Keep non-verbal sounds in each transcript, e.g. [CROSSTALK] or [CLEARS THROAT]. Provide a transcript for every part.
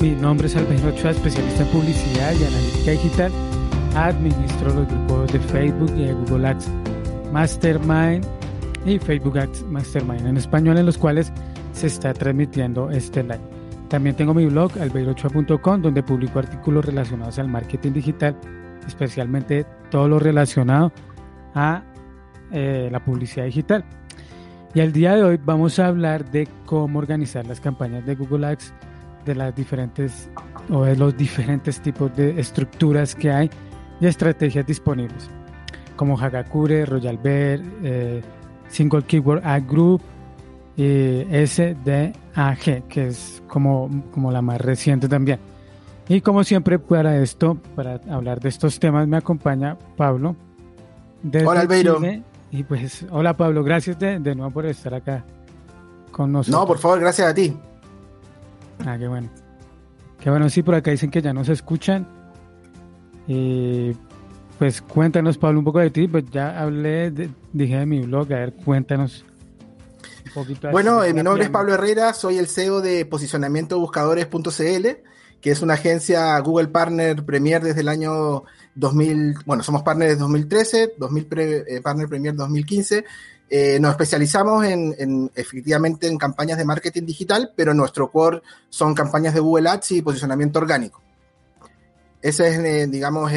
Mi nombre es Alberto Ochoa, especialista en publicidad y analítica digital. Administro los grupos de Facebook y de Google Ads Mastermind y Facebook Ads Mastermind en español, en los cuales se está transmitiendo este live. También tengo mi blog albeirochoa.com donde publico artículos relacionados al marketing digital, especialmente todo lo relacionado a eh, la publicidad digital. Y el día de hoy vamos a hablar de cómo organizar las campañas de Google Ads, de las diferentes o de los diferentes tipos de estructuras que hay y estrategias disponibles, como Hagakure, Royal Bear, eh, Single Keyword Ad Group y SDAG, que es como, como la más reciente también. Y como siempre, para esto, para hablar de estos temas, me acompaña Pablo. Hola, Albeiro. Y pues, hola Pablo, gracias de, nuevo por estar acá con nosotros. No, por favor, gracias a ti. Ah, qué bueno. Qué bueno, sí, por acá dicen que ya nos escuchan. Y pues cuéntanos, Pablo, un poco de ti. Pues ya hablé, dije de mi blog, a ver, cuéntanos un poquito. Bueno, eh, mi nombre es Pablo Herrera, soy el CEO de posicionamientobuscadores.cl, que es una agencia Google Partner Premier desde el año 2000, bueno, somos partner desde 2013, 2000 eh, partner Premier 2015. Eh, nos especializamos en, efectivamente en campañas de marketing digital, pero nuestro core son campañas de Google Ads y posicionamiento orgánico. Esa es, eh, digamos,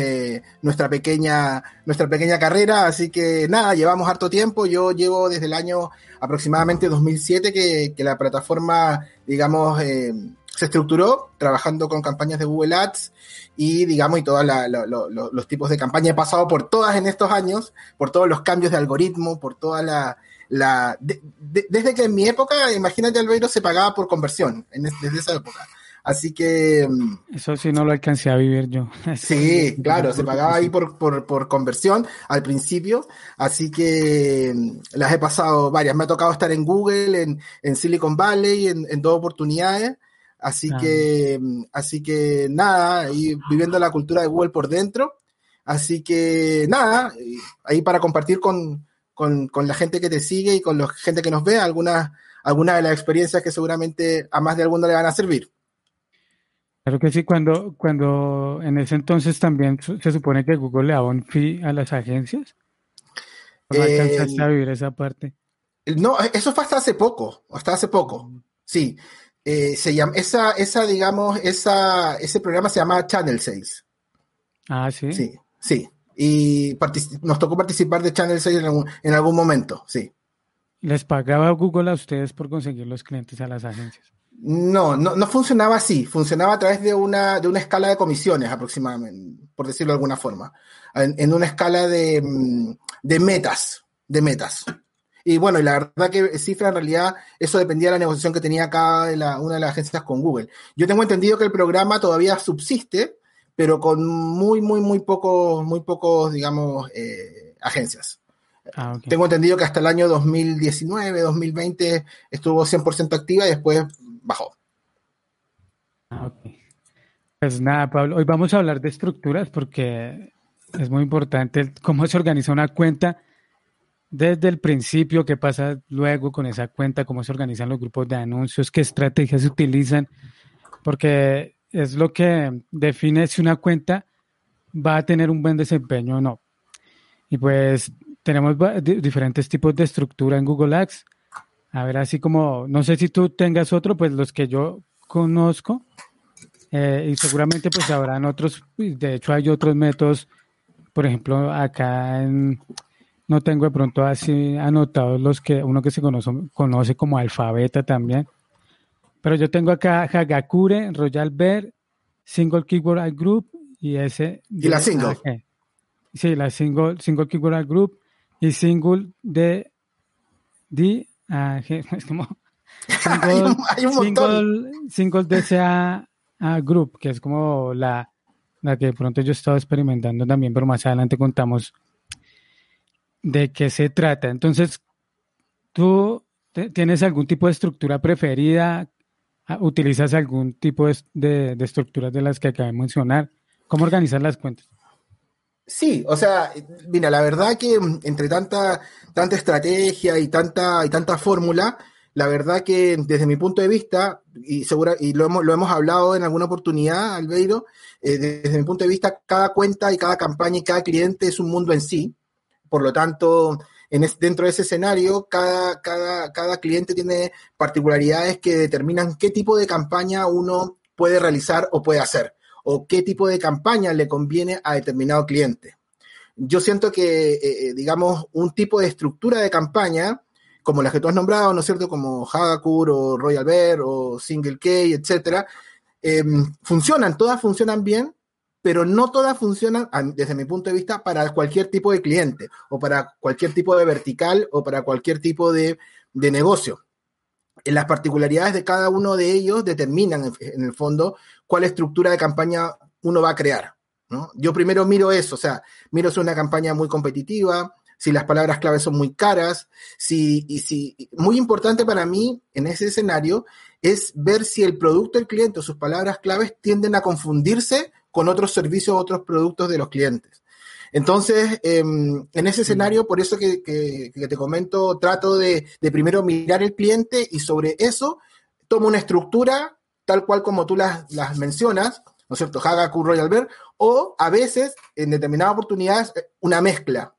nuestra, pequeña, nuestra pequeña carrera. Así que nada, llevamos harto tiempo. Yo llevo desde el año aproximadamente 2007 que, que la plataforma, digamos, se estructuró trabajando con campañas de Google Ads y digamos y todos los tipos de campaña. He pasado por todas en estos años por todos los cambios de algoritmo por toda la, la desde que en mi época imagínate Albeiro se pagaba por conversión desde esa época. Así que mm, eso sí no lo alcancé a vivir yo. [LAUGHS] Sí claro se pagaba ahí por, por, por conversión al principio. Así que mm, las he pasado varias. Me ha tocado estar en Google en, en Silicon Valley en, en dos oportunidades Así que, así que nada, viviendo la cultura de Google por dentro. Así que nada, ahí para compartir con, la gente que te sigue y con la gente que nos ve algunas alguna de las experiencias que seguramente a más de alguno le van a servir. Claro que sí, cuando, cuando en ese entonces también se supone que Google le daba un fee a las agencias. ¿No alcanzaste a vivir esa parte? No, eso fue hasta hace poco, hasta hace poco. Sí, eh, se llama, esa, esa, digamos, esa, ese programa se llama Channel 6. Ah, sí. Sí, sí. Y nos tocó participar de Channel 6 en algún, en algún momento, sí. ¿Les pagaba Google a ustedes por conseguir los clientes a las agencias? No, no, no funcionaba así. Funcionaba a través de una, de una escala de comisiones aproximadamente, por decirlo de alguna forma. En, en una escala de, mm, de metas, de metas. Y bueno, y la verdad que cifra en realidad eso dependía de la negociación que tenía cada una de las agencias con Google. Yo tengo entendido que el programa todavía subsiste, pero con muy, muy, muy pocos, muy pocos, digamos, eh, agencias. Ah, tengo entendido que hasta el año 2019, 2020 estuvo 100% activa y después bajó. Ah, pues nada, Pablo, hoy vamos a hablar de estructuras porque es muy importante cómo se organiza una cuenta desde el principio, qué pasa luego con esa cuenta, cómo se organizan los grupos de anuncios, qué estrategias se utilizan, porque es lo que define si una cuenta va a tener un buen desempeño o no. Y pues tenemos diferentes tipos de estructura en Google Ads. A ver, así como, no sé si tú tengas otro, pues los que yo conozco, eh, y seguramente pues habrán otros, de hecho hay otros métodos, por ejemplo, acá en, no tengo de pronto así anotados los que uno que se conoce, conoce como alfabeta también. Pero yo tengo acá Hagakure, Royal Bear, Single Keyword Group y ese. Y la single. Sí, la single, single Keyword Group y single de D, [LAUGHS] es como single, hay un, single, single DCA Group, que es como la, la que de pronto yo he estado experimentando también, pero más adelante contamos de qué se trata. Entonces, ¿tú tienes algún tipo de estructura preferida? Ah, ¿Utilizas algún tipo de, estructuras de las que acabé de mencionar? ¿Cómo organizar las cuentas? Sí, o sea, mira, la verdad que entre tanta, tanta estrategia y tanta, y tanta fórmula, la verdad que desde mi punto de vista, y, segura, y lo, hemos, lo hemos hablado en alguna oportunidad, Albeiro, eh, desde mi punto de vista, cada cuenta y cada campaña y cada cliente es un mundo en sí. Por lo tanto, en dentro de ese escenario, cada cliente tiene particularidades que determinan qué tipo de campaña uno puede realizar o puede hacer, o qué tipo de campaña le conviene a determinado cliente. Yo siento que, eh, eh, digamos, un tipo de estructura de campaña, como las que tú has nombrado, ¿no es cierto? Como Hagakur o Royal Bear o Single K, etcétera, em, funcionan, todas funcionan bien, pero no todas funcionan, desde mi punto de vista, para cualquier tipo de cliente o para cualquier tipo de vertical o para cualquier tipo de, negocio. Las particularidades de cada uno de ellos determinan, en, el fondo, cuál estructura de campaña uno va a crear. Yo primero miro eso, o sea, miro si es una campaña muy competitiva, si las palabras clave son muy caras, si, y si, muy importante para mí en ese escenario es ver si el producto del cliente o sus palabras claves tienden a confundirse con otros servicios, otros productos de los clientes. Entonces, em, en ese escenario, por eso que, te comento, trato de, primero mirar el cliente y sobre eso tomo una estructura tal cual como tú las, las mencionas, ¿no es cierto? Hagaku Royal Bear, o a veces, en determinadas oportunidades, una mezcla.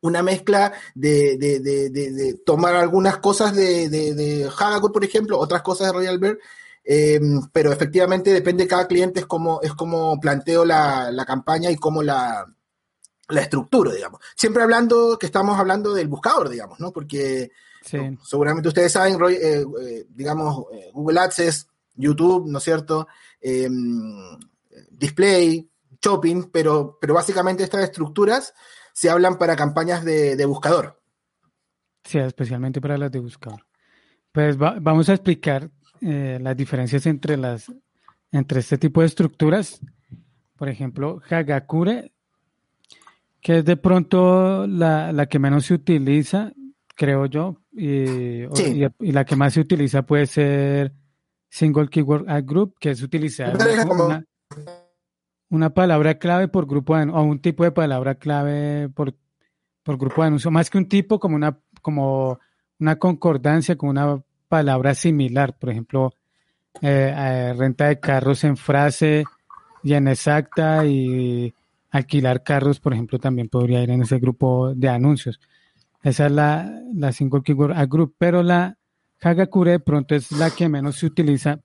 Una mezcla de, tomar algunas cosas de, de, Hagaku, por ejemplo, otras cosas de Royal Bear, em, pero efectivamente depende de cada cliente, es como, es como planteo la, campaña y cómo la, la estructura, digamos. Siempre hablando que estamos hablando del buscador, digamos, ¿no? Porque seguramente ustedes saben, eh, eh, digamos, eh, Google Ads YouTube, ¿no es cierto? Em, display, shopping, pero, pero básicamente estas estructuras se hablan para campañas de, buscador. Sí, especialmente para las de buscador. Pues vamos a explicar eh, las diferencias entre las entre este tipo de estructuras. Por ejemplo, Hagakure, que es de pronto la, que menos se utiliza, creo yo, y, y, la que más se utiliza puede ser Single Keyword Ad Group, que es utilizar una, palabra clave por grupo de, o un tipo de palabra clave por, por grupo de anuncio, más que un tipo, como una, como una concordancia con una palabra similar, por ejemplo, eh, eh, renta de carros en frase y en exacta y alquilar carros, por ejemplo, también podría ir en ese grupo de anuncios. Esa es la, la single keyword ad group, pero la Hagakure de pronto es la que menos se utiliza,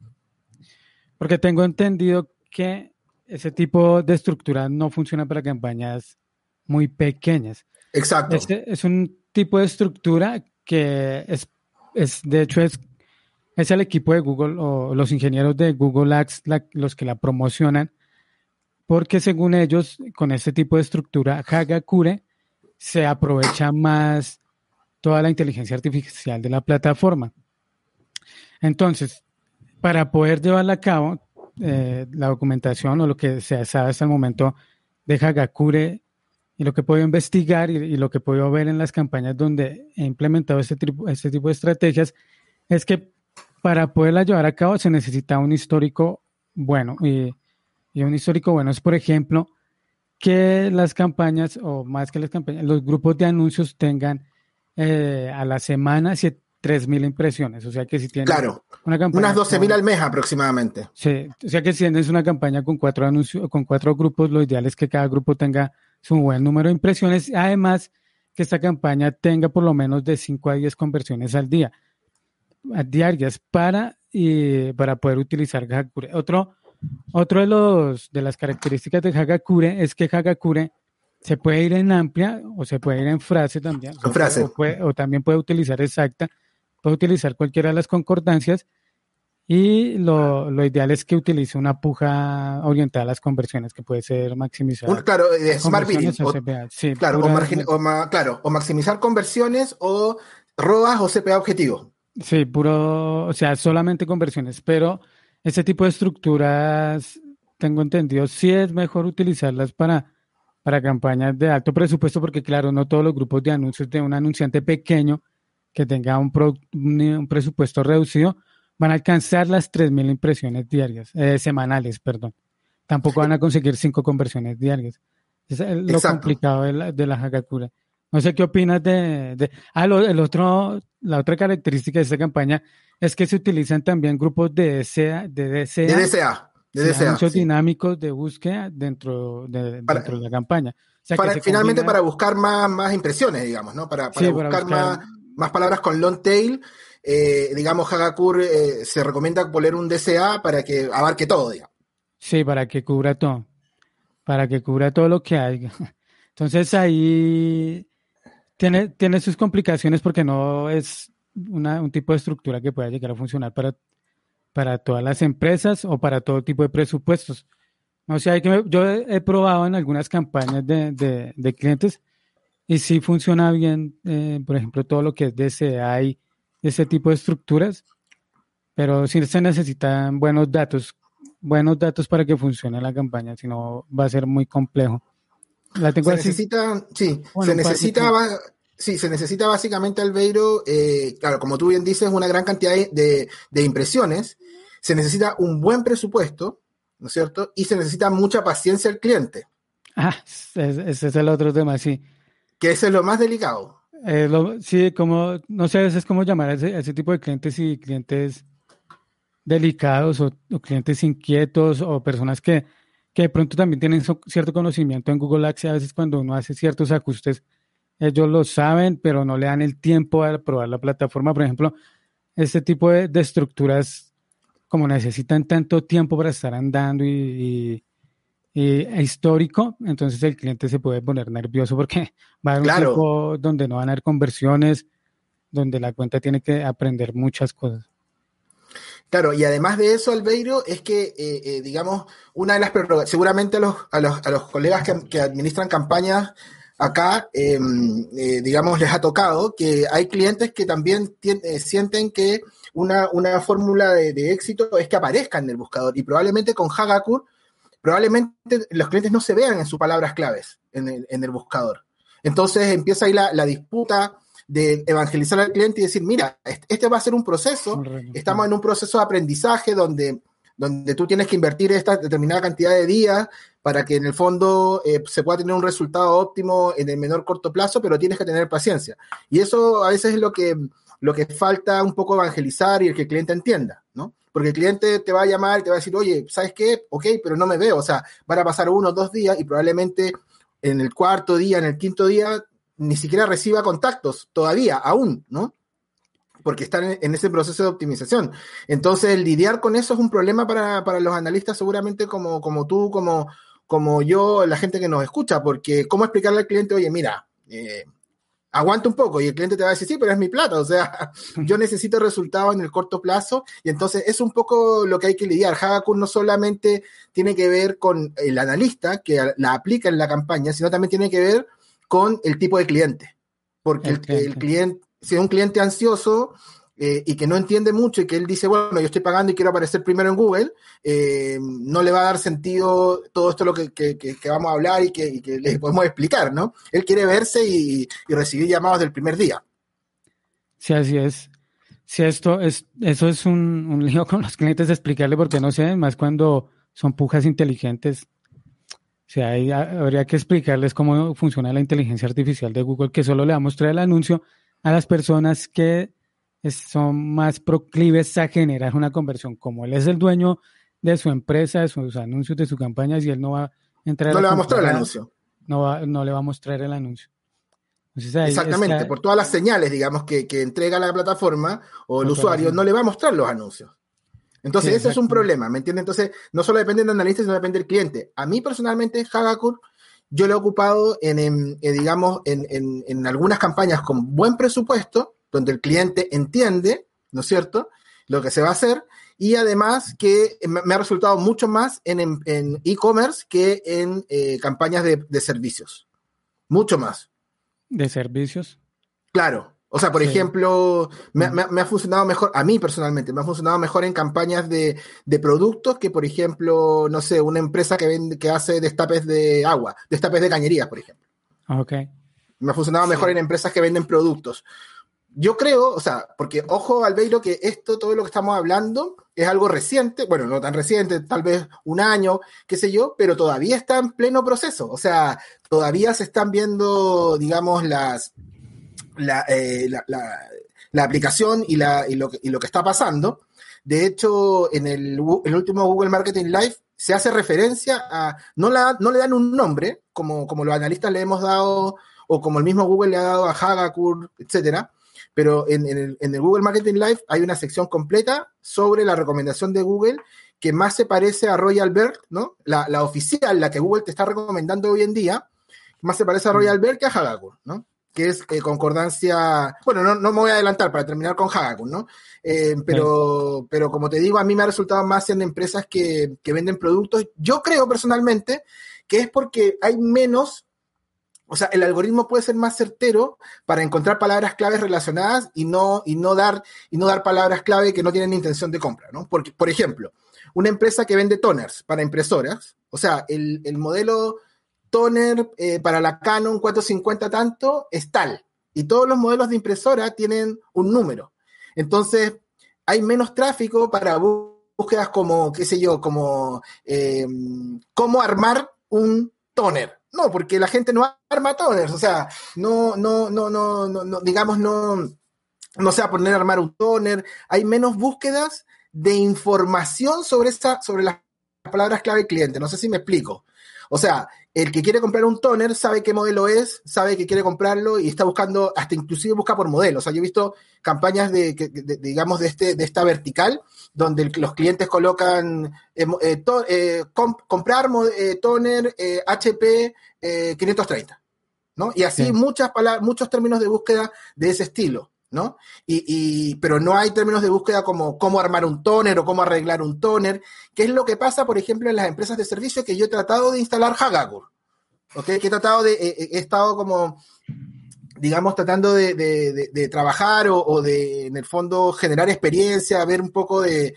porque tengo entendido que ese tipo de estructura no funciona para campañas muy pequeñas. Exacto. Este es un tipo de estructura que es, es de hecho, es, es el equipo de Google o los ingenieros de Google Ads los que la promocionan, porque según ellos, con este tipo de estructura, Hagakure se aprovecha más toda la inteligencia artificial de la plataforma. Entonces, para poder llevarla a cabo, eh, la documentación o lo que se sabe hasta el momento de Hagakure y lo que puedo investigar y, lo que puedo ver en las campañas donde he implementado este, este tipo de estrategias es que para poderla llevar a cabo se necesita un histórico bueno. Y, un histórico bueno es, por ejemplo, que las campañas, o más que las campañas, los grupos de anuncios tengan eh, a la semana 3.000 impresiones. O sea que si tienes claro, una campaña. Unas 12.000 al mes aproximadamente. Sí, o sea que si tienes una campaña con cuatro anuncios, con cuatro grupos, lo ideal es que cada grupo tenga su buen número de impresiones. Además, que esta campaña tenga por lo menos de 5 a 10 conversiones al día, diarias, para, y, para poder utilizar Hagakure. Otro, otro de, los, de las características de Hagakure es que Hagakure se puede ir en amplia o se puede ir en frase también. En frase. O, también puede utilizar exacta, puede utilizar cualquiera de las concordancias y lo, ideal es que utilice una puja orientada a las conversiones que puede ser maximizar. claro, Smart Bidding. sí, claro, o, claro, o maximizar conversiones o ROAS o CPA objetivo. Sí, puro, o sea, solamente conversiones, pero ese tipo de estructuras, tengo entendido, sí es mejor utilizarlas para para campañas de alto presupuesto, porque claro, no todos los grupos de anuncios de un anunciante pequeño que tenga un, un presupuesto reducido van a alcanzar las 3.000 impresiones diarias, eh, semanales, perdón. Tampoco van a conseguir cinco conversiones diarias. Es lo complicado de la, de la. No sé qué opinas de... de ah, el otro, la otra característica de esta campaña es que se utilizan también grupos de DSA, de DSA, de DSA, de DSA muchos dinámicos de búsqueda dentro de, dentro de la campaña. finalmente para buscar más, más impresiones, digamos, ¿no? Para, para, buscar, Más, más palabras con long tail eh, digamos, Hagakur eh, se recomienda poner un DCA para que abarque todo, digamos. Sí, para que cubra todo, para que cubra todo lo que hay. [LAUGHS] Entonces ahí tiene, tiene sus complicaciones porque no es un tipo de estructura que pueda llegar a funcionar para, para todas las empresas o para todo tipo de presupuestos. O sea, yo he probado en algunas campañas de, clientes y sí funciona bien, eh, por ejemplo, todo lo que es DCA y ese tipo de estructuras, pero sí se necesitan buenos datos, buenos datos para que funcione la campaña, si no va a ser muy complejo. La tengo se necesita, sí, se necesita, sí, se necesita básicamente Albeiro, eh, claro, como tú bien dices, una gran cantidad de, de impresiones, se necesita un buen presupuesto, ¿no es cierto? Y se necesita mucha paciencia al cliente. Ah, ese es el otro tema, sí. Que ese es lo más delicado. Eh, sí, como, no sé a veces cómo llamar a ese, tipo de clientes y clientes delicados o, clientes inquietos o personas que, que, de pronto también tienen cierto conocimiento en Google Ads a veces cuando uno hace ciertos ajustes, ellos lo saben, pero no le dan el tiempo a probar la plataforma. Por ejemplo, este tipo de, estructuras, como necesitan tanto tiempo para estar andando y eh, histórico, entonces el cliente se puede poner nervioso porque [LAUGHS] va a haber un tiempo donde no van a haber conversiones, donde la cuenta tiene que aprender muchas cosas. Claro, y además de eso, Albeiro, es que, eh, eh, digamos, una de las prerrogativas, seguramente a los, a los, a los colegas que, administran campañas acá, em, digamos, les ha tocado que hay clientes que también sienten que una, una fórmula de, de, éxito es que aparezca en el buscador y probablemente con Hagakur probablemente los clientes no se vean en sus palabras claves en el, buscador. Entonces empieza ahí la, disputa de evangelizar al cliente y decir, mira, este va a ser un proceso, estamos en un proceso de aprendizaje donde, donde tú tienes que invertir esta determinada cantidad de días para que en el fondo eh, se pueda tener un resultado óptimo en el menor corto plazo, pero tienes que tener paciencia. Y eso a veces es lo que, lo que falta un poco evangelizar y el que el cliente entienda, ¿no? Porque el cliente te va a llamar y te va a decir, oye, ¿sabes qué? Ok, pero no me veo. O sea, van a pasar uno o dos días y probablemente en el cuarto día, en el quinto día, ni siquiera reciba contactos todavía, aún, ¿no? Porque están en, ese proceso de optimización. Entonces, lidiar con eso es un problema para, los analistas, seguramente como, como tú, como, como yo, la gente que nos escucha, porque ¿cómo explicarle al cliente, oye, mira, eh, aguanta un poco y el cliente te va a decir, sí, pero es mi plata, o sea, [LAUGHS] yo necesito resultados en el corto plazo y entonces es un poco lo que hay que lidiar. Hagakur no solamente tiene que ver con el analista que la aplica en la campaña, sino también tiene que ver con el tipo de cliente, porque el, el cliente, si es un cliente ansioso, eh, y que no entiende mucho y que él dice, bueno, yo estoy pagando y quiero aparecer primero en Google, eh, no le va a dar sentido todo esto lo que, vamos a hablar y que, le podemos explicar, ¿no? Él quiere verse y, recibir llamados del primer día. Sí, así es. Sí, esto es, eso es un, un lío con los clientes explicarle porque no sé, más cuando son pujas inteligentes. O sea, ahí habría que explicarles cómo funciona la inteligencia artificial de Google, que solo le va a mostrar el anuncio a las personas que son más proclives a generar una conversión. Como él es el dueño de su empresa, de sus anuncios, de sus campañas, y él no va a entrar. No le va a mostrar el anuncio. No, no le va a mostrar el anuncio. Exactamente, por todas las señales, digamos, que, entrega la plataforma o el usuario, no le va a mostrar los anuncios. Entonces, ese es un problema, ¿me entiendes? Entonces, no solo depende del analista, sino depende del cliente. A mí, personalmente, Hagakur, yo lo he ocupado en, eh, digamos, en, en, algunas campañas con buen presupuesto, donde el cliente entiende, ¿no es cierto?, lo que se va a hacer y además que me ha resultado mucho más en e-commerce que en eh, campañas de, servicios. Mucho más. ¿De servicios? Claro. O sea, por ejemplo, me, ha funcionado mejor, a mí personalmente, me ha funcionado mejor en campañas de, productos que, por ejemplo, no sé, una empresa que vende, que hace destapes de agua, destapes de cañerías, por ejemplo. Ok. Me ha funcionado mejor en empresas que venden productos yo creo, o sea, porque ojo, Albeiro, que esto, todo lo que estamos hablando, es algo reciente, bueno, no tan reciente, tal vez un año, qué sé yo, pero todavía está en pleno proceso. O sea, todavía se están viendo, digamos, las, la, eh, aplicación y, la, y, lo, y lo que está pasando. De hecho, en el, último Google Marketing Live se hace referencia a, no, la, no le dan un nombre, como, como los analistas le hemos dado, o como el mismo Google le ha dado a Hagakur, etcétera, pero en, el, Google Marketing Live hay una sección completa sobre la recomendación de Google que más se parece a Royal Bird, ¿no? La, oficial, la que Google te está recomendando hoy en día, más se parece a Royal Bird que a Hagakur, ¿no? Que es eh, concordancia, bueno, no, no, me voy a adelantar para terminar con Hagakur, ¿no? Eh, pero, pero como te digo, a mí me ha resultado más en empresas que, que venden productos. Yo creo personalmente que es porque hay menos o sea, el algoritmo puede ser más certero para encontrar palabras claves relacionadas y no, y no, dar, y no dar palabras clave que no tienen intención de compra, ¿no? Porque, por ejemplo, una empresa que vende toners para impresoras, o sea, el, modelo toner eh, para la Canon 450 tanto es tal, y todos los modelos de impresora tienen un número. Entonces, hay menos tráfico para búsquedas como, qué sé yo, como eh, cómo armar un toner no, porque la gente no arma toners, o sea, no, no, no, no, no, digamos, no, no se a poner a armar un toner. Hay menos búsquedas de información sobre esta, sobre las palabras clave cliente. No sé si me explico. O sea, el que quiere comprar un toner sabe qué modelo es, sabe que quiere comprarlo y está buscando, hasta inclusive busca por modelo. O sea, yo he visto campañas de, digamos, de, este, de esta vertical, donde los clientes colocan eh, eh, eh, comprar toner HP 530, ¿no? Y así muchas palabras, muchos términos de búsqueda de ese estilo. ¿No? Y, pero no hay términos de búsqueda como cómo armar un toner o cómo arreglar un toner, que es lo que pasa, por ejemplo, en las empresas de servicio que yo he tratado de instalar Hagakur, ¿ok? Que he tratado de, he estado como, digamos, tratando de, trabajar o, de, en el fondo, generar experiencia, ver un poco de,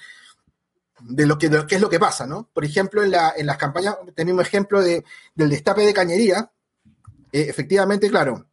de lo que, qué es lo que pasa, ¿no? Por ejemplo, en, la, en las campañas, tenemos ejemplo de, del destape de cañería, eh, efectivamente, claro,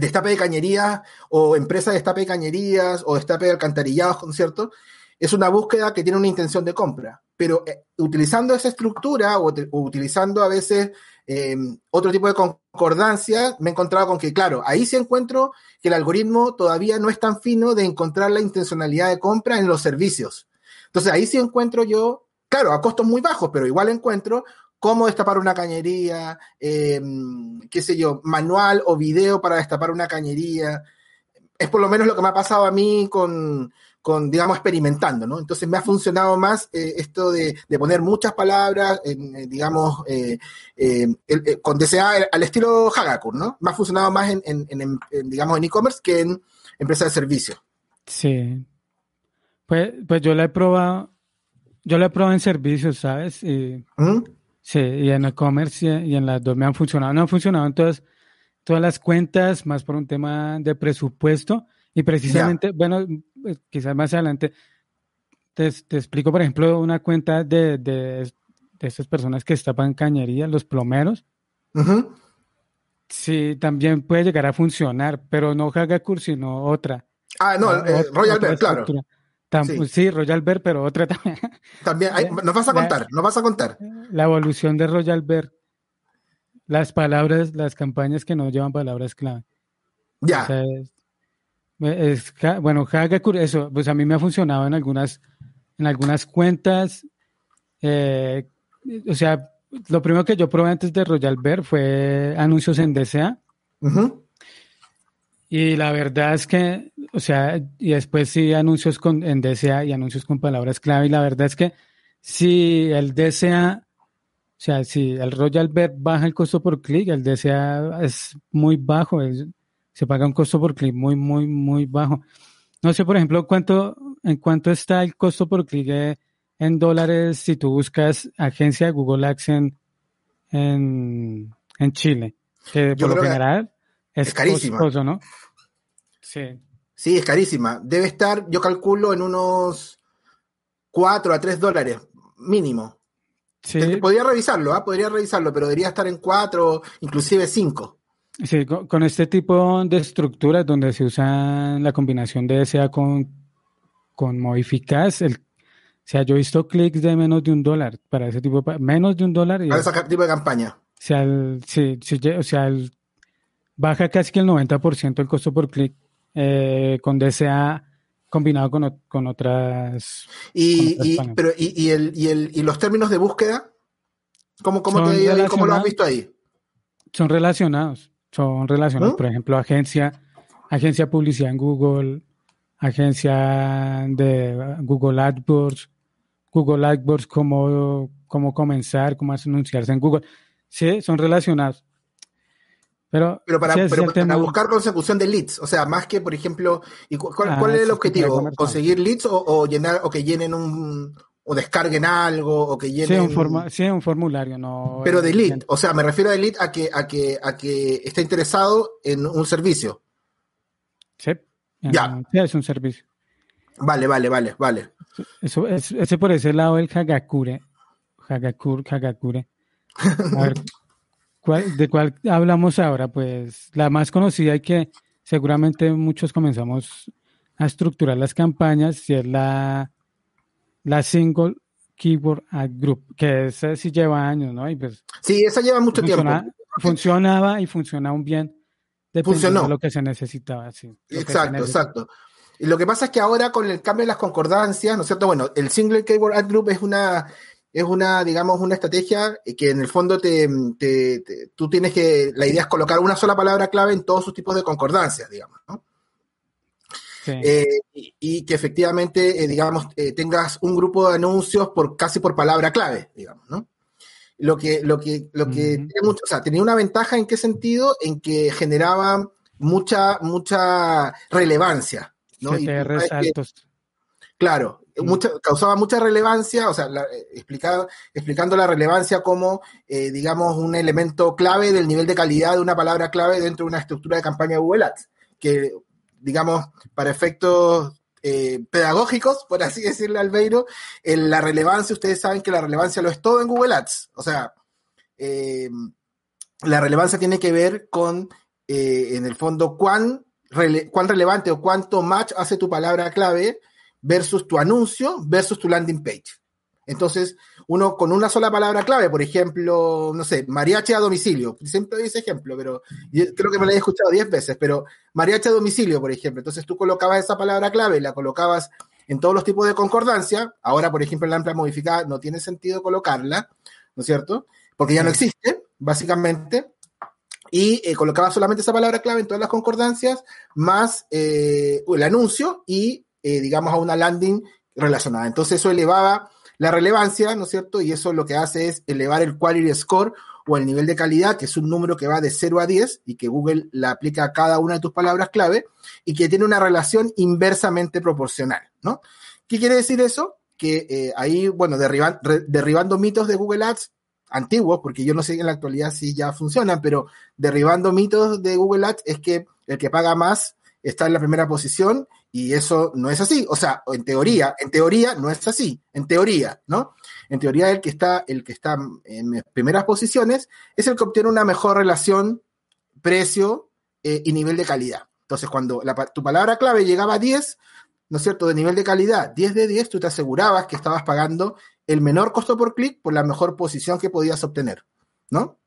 destape de cañerías o empresa de destape de cañerías o destape de alcantarillados, ¿cierto? Es una búsqueda que tiene una intención de compra, pero eh, utilizando esa estructura o, utilizando a veces em, otro tipo de concordancia, me he encontrado con que, claro, ahí sí encuentro que el algoritmo todavía no es tan fino de encontrar la intencionalidad de compra en los servicios. Entonces ahí sí encuentro yo, claro, a costos muy bajos, pero igual encuentro cómo destapar una cañería, em, qué sé yo, manual o video para destapar una cañería. Es por lo menos lo que me ha pasado a mí con, con digamos, experimentando, ¿no? Entonces me ha funcionado más eh, esto de, poner muchas palabras, en, eh, digamos, eh, con DCA al estilo Hagakur, ¿no? Me ha funcionado más en, en digamos, en e-commerce que en empresa de servicio. Sí. Pues, pues yo la he probado, yo la he probado en servicios, ¿sabes? Y, ¿Mm? Sí, y en e-commerce y en las dos me han funcionado. No han funcionado en todas, todas las cuentas, más por un tema de presupuesto. Y precisamente, bueno, pues, quizás más adelante te, explico, por ejemplo, una cuenta de, de, estas personas que estapan cañería, los plomeros. Sí, también puede llegar a funcionar, pero no Hagakur, sino otra. Ah, no, eh, Royal Bear, claro sí. Royal Bear, pero otra [LAUGHS] también. También, [LAUGHS] nos vas a contar, nos vas a contar. La evolución de Royal Bear. Las palabras, las campañas que no llevan palabras clave. Ya. bueno, Hagakur, eso, pues a mí me ha funcionado en algunas, en algunas cuentas. Eh, o sea, lo primero que yo probé antes de Royal Bear fue anuncios en DCA. Y la verdad es que, o sea, y después sí anuncios con, en DCA y anuncios con palabras clave. Y la verdad es que si el DCA, o sea, si el Royal Bet baja el costo por clic, el DCA es muy bajo, se paga un costo por clic muy, muy, muy bajo. No sé, por ejemplo, cuánto, en cuánto está el costo por clic eh, en dólares si tú buscas agencia de Google Ads en, en, Chile. Que por lo general es, es carísima. ¿no? Sí. Sí, es carísima. Debe estar, yo calculo, en unos 4 a 3 dólares mínimo. Sí. Podría revisarlo, ¿ah? podría revisarlo, pero debería estar en 4, inclusive 5. Sí, con, este tipo de estructuras donde se usa la combinación de SA con, con modificas, el, sea, yo he visto clics de menos de un dólar para ese tipo de... Menos de un dólar. Y para ese tipo de campaña. O sea, el, o sea baja casi que el 90% el costo por clic eh, con DCA combinado con, con otras... Y, pero, y, el, y, el, ¿Y los términos de búsqueda? ¿Cómo, cómo, te, ¿cómo lo has visto ahí? Son relacionados. Son relacionados. ¿Mm? Por ejemplo, agencia, agencia publicidad en Google, agencia de Google AdWords, Google AdWords, cómo, cómo comenzar, cómo anunciarse en Google. Sí, son relacionados. Pero, pero para, buscar consecución de leads, o sea, más que, por ejemplo, ¿cuál, ah, es el objetivo? ¿Conseguir leads o, llenar o que llenen un o descarguen algo o que llenen sí, un, formulario, no. Pero de lead, o sea, me refiero a lead a que a que a que está interesado en un servicio. Sí. Ya. es un servicio. Vale, vale, vale, vale. Eso, ese por ese lado el Hagakure. Hagakure, Hagakure. A ver, [LAUGHS] ¿de cuál hablamos ahora? Pues la más conocida y que seguramente muchos comenzamos a estructurar las campañas, y es la, la Single Keyboard Ad Group, que esa sí lleva años, ¿no? Y pues, sí, esa lleva mucho tiempo. Funcionaba y funcionaba bien. Funcionó. De lo que se necesitaba, sí. Exacto, exacto. Y lo que pasa es que ahora con el cambio de las concordancias, ¿no es cierto? Bueno, el Single Keyboard Ad Group es una, es una, digamos, una estrategia que en el fondo te, tú tienes que, la idea es colocar una sola palabra clave en todos sus tipos de concordancias, digamos, ¿no? Eh, y, que efectivamente, eh, digamos, eh, tengas un grupo de anuncios por casi por palabra clave, digamos, ¿no? Lo que, lo que, lo que tiene mucho, o sea, tenía una ventaja en qué sentido, en que generaba mucha, mucha relevancia, ¿no? y, claro, causaba mucha relevancia, o sea, eh, explicando la relevancia como, eh, digamos, un elemento clave del nivel de calidad de una palabra clave dentro de una estructura de campaña de Google Ads, que, digamos, para efectos eh, pedagógicos, por así decirle, Albeiro, en la relevancia, ustedes saben que la relevancia lo es todo en Google Ads, o sea, la relevancia tiene que ver con, en el fondo, cuán, cuán relevante o cuánto match hace tu palabra clave versus tu anuncio versus tu landing page. Entonces, uno con una sola palabra clave, por ejemplo, no sé, mariachi a domicilio, siempre doy ese ejemplo, pero creo que me lo he escuchado diez veces, pero mariachi a domicilio, por ejemplo, entonces tú colocabas esa palabra clave, la colocabas en todos los tipos de concordancia, ahora, por ejemplo, en la amplia modificada no tiene sentido colocarla, ¿no es cierto? Porque ya no existe, básicamente, y eh, colocabas solamente esa palabra clave en todas las concordancias, más eh, el anuncio y eh, digamos, a una landing relacionada. Entonces eso elevaba la relevancia, ¿no es cierto? Y eso lo que hace es elevar el quality score o el nivel de calidad, que es un número que va de 0 a 10 y que Google la aplica a cada una de tus palabras clave y que tiene una relación inversamente proporcional, ¿no? ¿Qué quiere decir eso? Que eh, ahí, bueno, derribando mitos de Google Ads antiguos, porque yo no sé en la actualidad si ya funcionan, pero derribando mitos de Google Ads es que el que paga más está en la primera posición y eso no es así. O sea, en teoría, en teoría no es así. En teoría, ¿no? En teoría el que está, el que está en primeras posiciones es el que obtiene una mejor relación precio eh, y nivel de calidad. Entonces, cuando tu palabra clave llegaba a 10, ¿no es cierto?, de nivel de calidad, 10 de 10, tú te asegurabas que estabas pagando el menor costo por clic por la mejor posición que podías obtener, ¿no?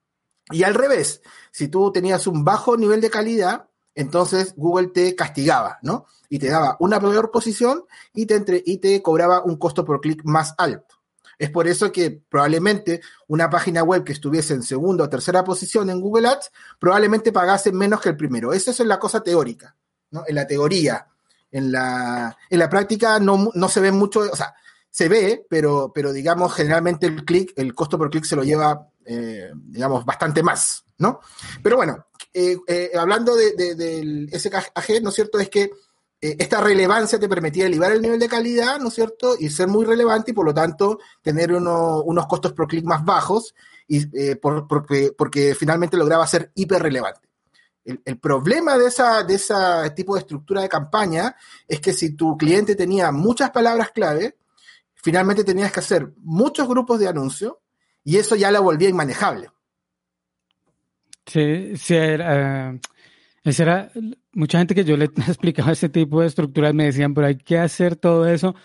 Y al revés, si tú tenías un bajo nivel de calidad, entonces Google te castigaba, ¿no? Y te daba una peor posición y te, entre, y te cobraba un costo por clic más alto. Es por eso que probablemente una página web que estuviese en segunda o tercera posición en Google Ads probablemente pagase menos que el primero. Eso es la cosa teórica, ¿no? En la teoría. En la, en la práctica no, no se ve mucho, o sea, se ve, pero, pero digamos, generalmente el clic, el costo por clic se lo lleva, eh, digamos, bastante más, ¿no? Pero bueno, eh, eh, hablando de, del SKG, ¿no es cierto? Es que eh, esta relevancia te permitía elevar el nivel de calidad, ¿no es cierto? Y ser muy relevante y por lo tanto tener unos costos por clic más bajos y, porque, finalmente lograba ser hiper relevante. El, problema de, esa, de ese tipo de estructura de campaña es que si tu cliente tenía muchas palabras clave, finalmente tenías que hacer muchos grupos de anuncio y eso ya la volvía inmanejable. Sí, sí, era, eh, era, mucha gente que yo le [LAUGHS] explicaba ese tipo de estructuras me decían, pero hay que hacer todo eso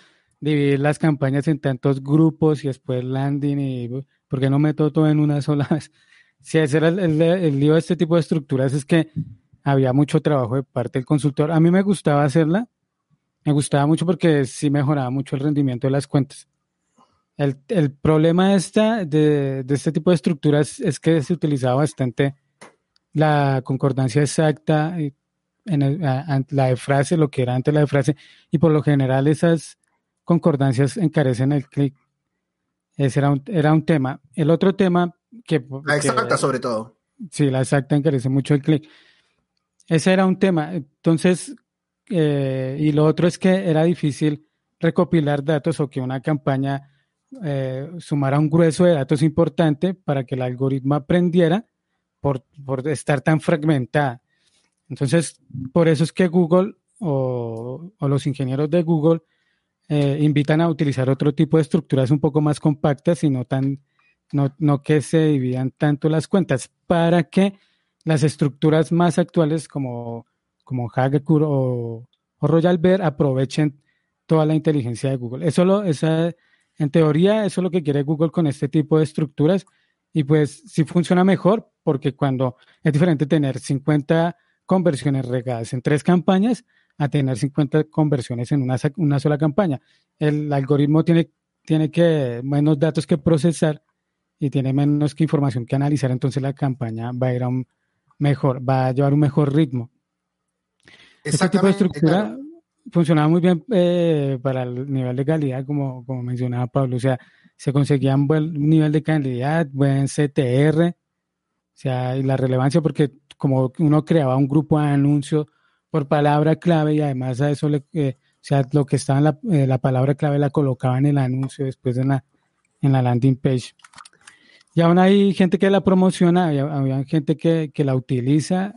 dividir las campañas en tantos grupos y después landing y ¿por qué no meto todo en una sola vez? Si ese era el, el, lío de este tipo de estructuras es que había mucho trabajo de parte del consultor. A mí me gustaba hacerla, me gustaba mucho porque sí mejoraba mucho el rendimiento de las cuentas. El, el problema esta, de, de, este tipo de estructuras es que se utilizaba bastante la concordancia exacta en la de frase, lo que era antes la de frase, y por lo general esas concordancias encarecen el clic. Ese era un, era un tema. El otro tema que... La exacta sobre todo. Sí, la exacta encarece mucho el clic. Ese era un tema. Entonces, eh, y lo otro es que era difícil recopilar datos o que una campaña eh, sumara un grueso de datos importante para que el algoritmo aprendiera por, por estar tan fragmentada. Entonces, por eso es que Google o, o los ingenieros de Google eh, invitan a utilizar otro tipo de estructuras un poco más compactas y no tan, no, no que se dividan tanto las cuentas, para que las estructuras más actuales como, como Hagekure o, o Royal Bear aprovechen toda la inteligencia de Google. Eso lo, esa, en teoría, eso es lo que quiere Google con este tipo de estructuras. Y pues sí funciona mejor porque cuando es diferente tener 50 conversiones regadas en tres campañas a tener 50 conversiones en una, una sola campaña. El algoritmo tiene, tiene que, menos datos que procesar y tiene menos que información que analizar, entonces la campaña va a ir a un mejor, va a llevar un mejor ritmo. Este tipo de estructura funcionaba muy bien eh, para el nivel de calidad, como, como mencionaba Pablo, o sea, se conseguía un buen nivel de calidad, buen CTR, o sea, y la relevancia, porque como uno creaba un grupo de anuncios por palabra clave y además a eso, le, eh, o sea, lo que estaba en la, eh, la, palabra clave la colocaba en el anuncio después en la, en la landing page. Y aún hay gente que la promociona, había, gente que, que, la utiliza,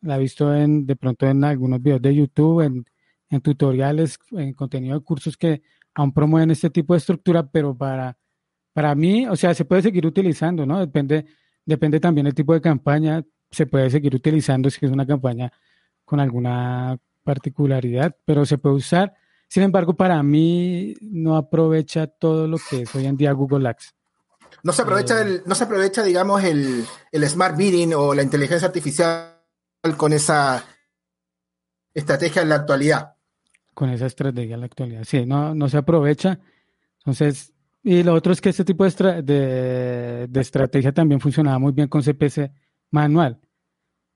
la he visto en, de pronto en algunos videos de YouTube, en, en tutoriales, en contenido de cursos que aún promueven este tipo de estructura, pero para, para mí, o sea, se puede seguir utilizando, ¿no? Depende, depende también del tipo de campaña, se puede seguir utilizando si es una campaña con alguna particularidad, pero se puede usar. Sin embargo, para mí no aprovecha todo lo que es hoy en día Google Ads. No se aprovecha, eh, el, no se aprovecha digamos, el, el smart bidding o la inteligencia artificial con esa estrategia en la actualidad. Con esa estrategia en la actualidad, sí, no, no se aprovecha. Entonces, y lo otro es que este tipo de, de, estrategia también funcionaba muy bien con CPC manual.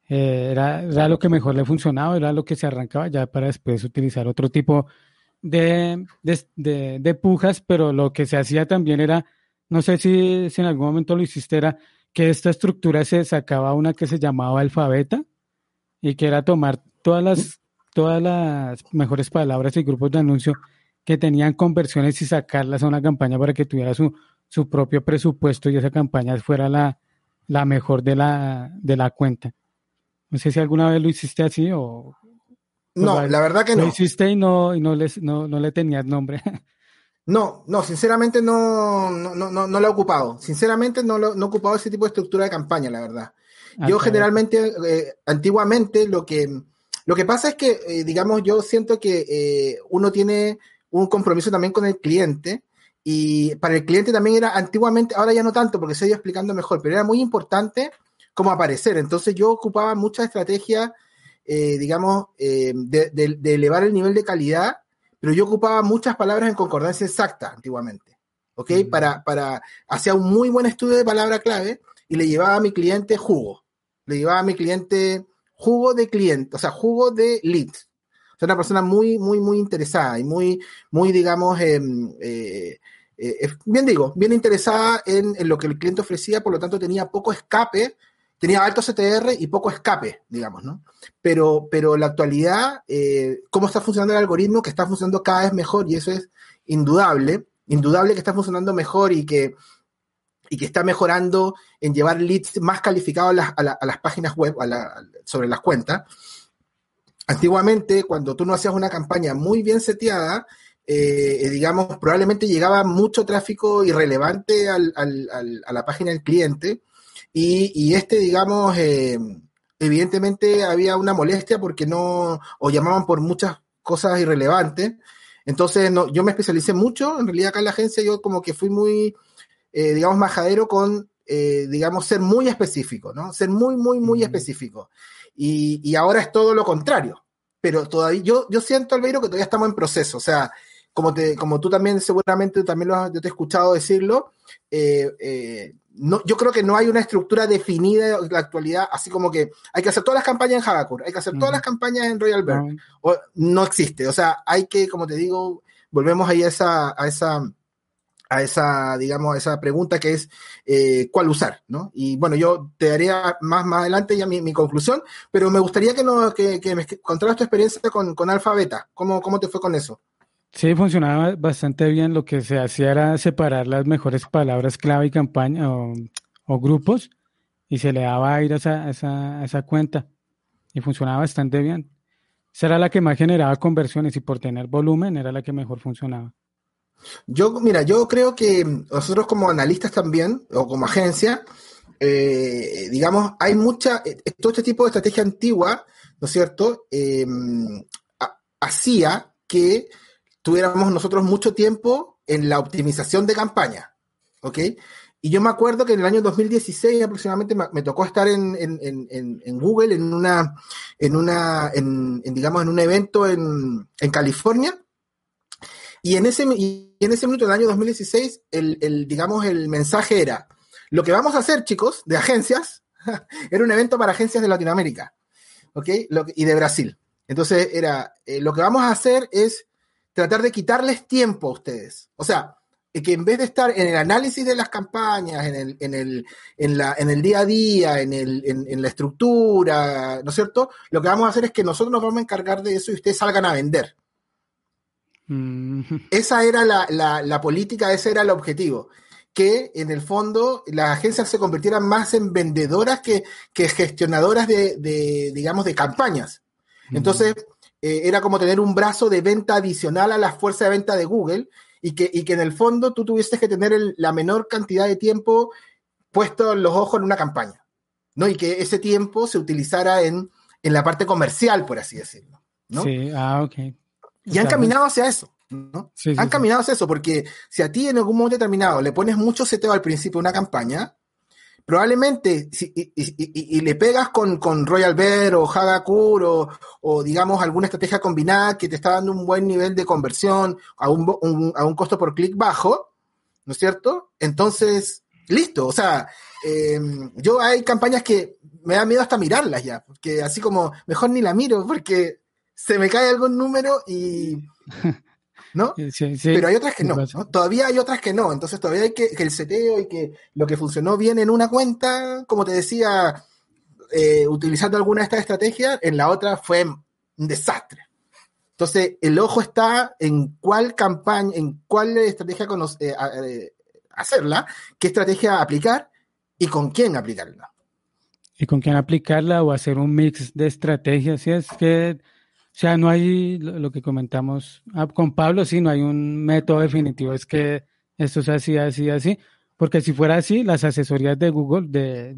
Eh, era, era, lo que mejor le funcionaba, era lo que se arrancaba ya para después utilizar otro tipo de, de, de, pujas, pero lo que se hacía también era, no sé si, si, en algún momento lo hiciste, era que esta estructura se sacaba una que se llamaba alfabeta y que era tomar todas las, todas las mejores palabras y grupos de anuncio que tenían conversiones y sacarlas a una campaña para que tuviera su, su propio presupuesto y esa campaña fuera la, la mejor de la, de la cuenta. No sé si alguna vez lo hiciste así o... No, la verdad que no. Lo hiciste y no, y no, les, no, no le tenías nombre. [LAUGHS] No, no, sinceramente no, no, no, no, lo he ocupado. Sinceramente no, lo, no he ocupado ese tipo de estructura de campaña, la verdad. Ah, yo generalmente, eh, antiguamente, lo que, lo que pasa es que, eh, digamos, yo siento que eh, uno tiene un compromiso también con el cliente y para el cliente también era antiguamente, ahora ya no tanto porque se ha ido explicando mejor, pero era muy importante cómo aparecer. Entonces yo ocupaba mucha estrategia, eh, digamos, eh, de, elevar el nivel de calidad, pero yo ocupaba muchas palabras en concordancia exacta antiguamente, ¿ok? Mm. Para, para, hacía un muy buen estudio de palabra clave y le llevaba a mi cliente jugo, le llevaba a mi cliente jugo de cliente, o sea, jugo de lead. Sea, una persona muy, muy, muy interesada y muy, muy, digamos, em, eh, bien digo, bien interesada en, en, lo que el cliente ofrecía, por lo tanto tenía poco escape tenía alto CTR y poco escape, digamos, ¿no? Pero, pero la actualidad, eh, cómo está funcionando el algoritmo, que está funcionando cada vez mejor y eso es indudable, indudable que está funcionando mejor y que, y que está mejorando en llevar leads más calificados a, las páginas web, sobre las cuentas. Antiguamente, cuando tú no hacías una campaña muy bien seteada, eh, digamos, probablemente llegaba mucho tráfico irrelevante a la página del cliente y, este, digamos, eh, evidentemente había una molestia porque no, o llamaban por muchas cosas irrelevantes. Entonces, no, yo me especialicé mucho, en realidad acá en la agencia yo como que fui muy, eh, digamos, majadero con, eh, digamos, ser muy específico, ¿no? Ser muy, muy, muy específico. Y, y, ahora es todo lo contrario. Pero todavía, yo, yo siento, Albeiro, que todavía estamos en proceso. O sea, como, te, como tú también seguramente también lo has, yo te he escuchado decirlo, eh, no, yo creo que no hay una estructura definida en la actualidad, así como que hay que hacer todas las campañas en Hagakur, hay que hacer todas las campañas en Royal Bear. O, no existe. O sea, hay que, como te digo, volvemos ahí a esa, a esa, a esa, digamos, a esa pregunta que es eh, cuál usar, ¿no? Y bueno, yo te daría más, más adelante ya mi, mi conclusión, pero me gustaría que, no, que, que me contaras tu experiencia con, con Alfa Beta. ¿Cómo, ¿Cómo te fue con eso? Sí, funcionaba bastante bien. Lo que se hacía era separar las mejores palabras clave y campaña o, grupos y se le daba a esa, esa, esa, cuenta y funcionaba bastante bien. Esa era la que más generaba conversiones y por tener volumen era la que mejor funcionaba. Yo, mira, yo creo que nosotros como analistas también o como agencia, eh, digamos, hay mucha, eh, todo este tipo de estrategia antigua, ¿no es cierto? Eh, hacía que tuviéramos nosotros mucho tiempo en la optimización de campaña, ¿ok? Y yo me acuerdo que en el año 2016 aproximadamente me, tocó estar en, Google en una, en una, en, digamos, en un evento en, California. Y en ese, en ese minuto del año 2016, el, el, digamos, el mensaje era, lo que vamos a hacer, chicos, de agencias, [LAUGHS] era un evento para agencias de Latinoamérica, ¿ok? y de Brasil. Entonces era, eh, lo que vamos a hacer es tratar de quitarles tiempo a ustedes. O sea, que en vez de estar en el análisis de las campañas, en el, en el, en la, en el día a día, en, el, en, la estructura, ¿no es cierto? Lo que vamos a hacer es que nosotros nos vamos a encargar de eso y ustedes salgan a vender. Mm. Esa era la, la, política, ese era el objetivo. Que en el fondo las agencias se convirtieran más en vendedoras que, que gestionadoras de, de, digamos, de campañas. Mm. Entonces, eh, era como tener un brazo de venta adicional a la fuerza de venta de Google y que, y que en el fondo tú tuvieses que tener la menor cantidad de tiempo puesto los ojos en una campaña, ¿no? Y que ese tiempo se utilizara en, en la parte comercial, por así decirlo, ¿no? Sí, ah, ok. Y han caminado hacia eso, ¿no? han caminado hacia eso, porque si a ti en algún momento determinado le pones mucho seteo al principio de una campaña, probablemente si, y, le pegas con, con Royal Bear o Hagakur o, o, digamos alguna estrategia combinada que te está dando un buen nivel de conversión a un, a un costo por clic bajo, ¿no es cierto? Entonces, listo, o sea, em, yo hay campañas que me da miedo hasta mirarlas ya, porque así como mejor ni la miro porque se me cae algún número y [LAUGHS] ¿no? Pero hay otras que no, Todavía hay otras que no. Entonces todavía hay que, el seteo y que lo que funcionó bien en una cuenta, como te decía, eh, utilizando alguna de estas estrategias, en la otra fue un desastre. Entonces, el ojo está en cuál campaña, en cuál estrategia eh, eh, hacerla, qué estrategia aplicar y con quién aplicarla. Y con quién aplicarla o hacer un mix de estrategias. Si es que sea, no hay lo que comentamos. Ah, con Pablo, sí, no hay un método definitivo, es que esto es así, así, así, porque si fuera así, las asesorías de Google, [LAUGHS] de,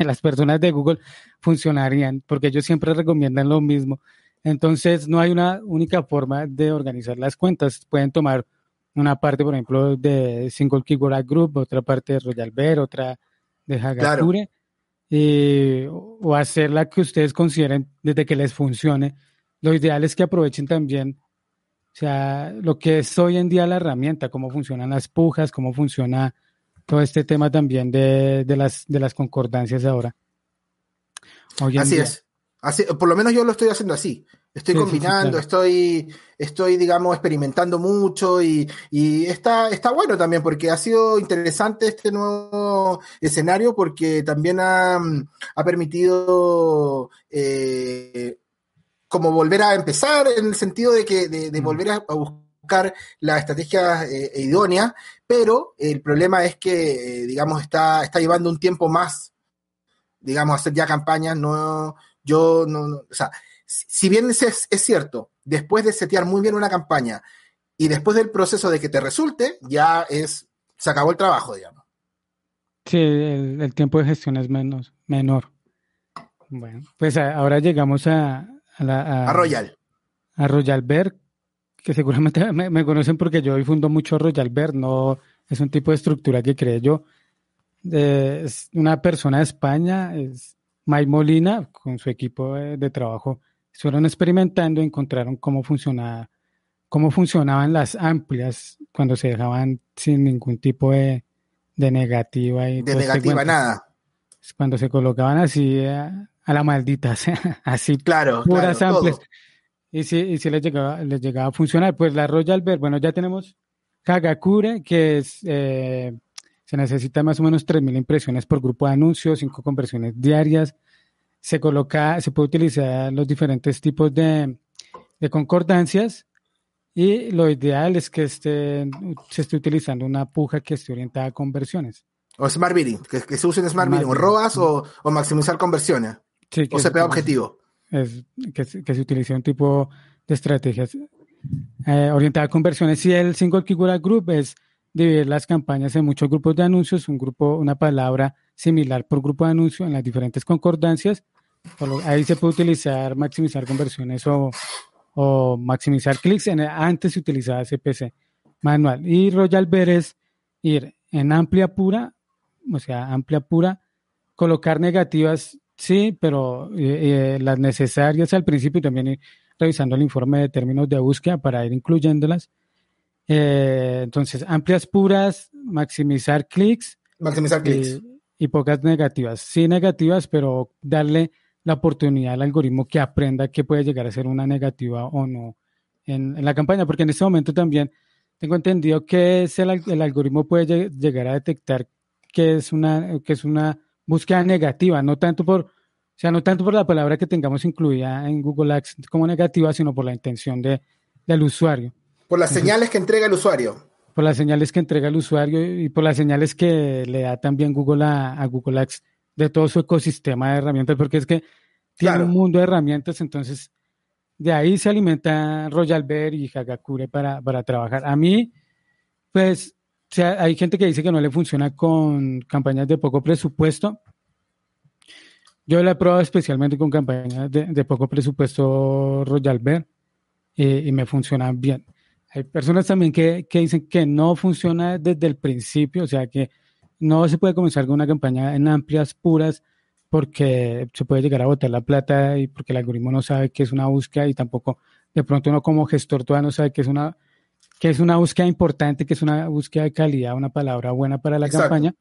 las personas de Google, funcionarían, porque ellos siempre recomiendan lo mismo. Entonces, no hay una única forma de organizar las cuentas. Pueden tomar una parte, por ejemplo, de Single Keyword Group, otra parte de Royal Bear, otra de Hagature, o hacer la que ustedes consideren desde que les funcione lo ideal es que aprovechen también, o sea, lo que es hoy en día la herramienta, cómo funcionan las pujas, cómo funciona todo este tema también de, las, de las concordancias ahora. así es. Así, por lo menos yo lo estoy haciendo así. Estoy combinando, estoy, estoy, digamos, experimentando mucho y, está, está bueno también porque ha sido interesante este nuevo escenario porque también ha, ha permitido eh, como volver a empezar en el sentido de que de, volver a, buscar la estrategia eh, idónea, pero el problema es que, eh, digamos, está, está llevando un tiempo más, digamos, hacer ya campañas, no, yo no, o sea, si bien es, es, cierto, después de setear muy bien una campaña y después del proceso de que te resulte, ya es, se acabó el trabajo, digamos. Sí, el, tiempo de gestión es menos, menor. Bueno, pues ahora llegamos a, a, Royal. A Royal Berg, que seguramente [LAUGHS] me, conocen porque yo difundo mucho Royalbert, no es un tipo de estructura que creé yo. es una persona de España, es Mike Molina, con su equipo de, trabajo, fueron experimentando, encontraron cómo funcionaba, cómo funcionaban las amplias cuando se dejaban sin ningún tipo de, de negativa. Y de negativa, nada. Cuando se colocaban así a, la maldita, [LAUGHS] así claro, puras amplias. Y si, y si les, llegaba, les llegaba a funcionar, pues la Royal Bear, bueno, ya tenemos Kagakure, que es, eh, se necesita más o menos 3.000 impresiones por grupo de anuncios, 5 conversiones diarias. Se coloca, se puede utilizar los diferentes tipos de, de concordancias y lo ideal es que esté, se esté utilizando una puja que esté orientada a conversiones. O Smart Bidding, que, se use en Smart, Bidding, o ROAS o, o, maximizar conversiones. Sí, o CPA objetivo. Es, que, que, se utilice un tipo de estrategias eh, orientada a conversiones. Y el Single Keyword Group es dividir las campañas en muchos grupos de anuncios, un grupo, una palabra similar por grupo de anuncios en las diferentes concordancias. Ahí se puede utilizar maximizar conversiones o o maximizar clics. Antes se utilizaba CPC manual. Y Royal Ver es ir en amplia pura, o sea, amplia pura, colocar negativas, sí, pero eh, eh, las necesarias al principio y también ir revisando el informe de términos de búsqueda para ir incluyéndolas. Eh, entonces, amplias puras, maximizar clics. Maximizar clics. y pocas negativas. Sí, negativas, pero darle la oportunidad al algoritmo que aprenda que puede llegar a ser una negativa o no en, la campaña, porque en este momento también tengo entendido que es el, algoritmo puede llegar a detectar que es una que es una búsqueda negativa, no tanto por o sea, no tanto por la palabra que tengamos incluida en Google Ads como negativa, sino por la intención de, del usuario. Por las señales que entrega el usuario. Por las señales que entrega el usuario y por las señales que le da también Google a, a Google Ads de todo su ecosistema de herramientas, porque es que tiene un mundo de herramientas, entonces de ahí se alimenta Royal Bear y Hagakure para, para trabajar. A mí, pues, hay gente que dice que no le funciona con campañas de poco presupuesto. Yo la he probado especialmente con campañas de, poco presupuesto Royal Bear eh, y me funcionan bien. Hay personas también que, que dicen que no funciona desde el principio, o sea que no se puede comenzar con una campaña en amplias puras porque se puede llegar a botar la plata y porque el algoritmo no sabe qué es una búsqueda y tampoco de pronto uno como gestor todavía no sabe qué es una que es una búsqueda importante, que es una búsqueda de calidad, una palabra buena para la campaña.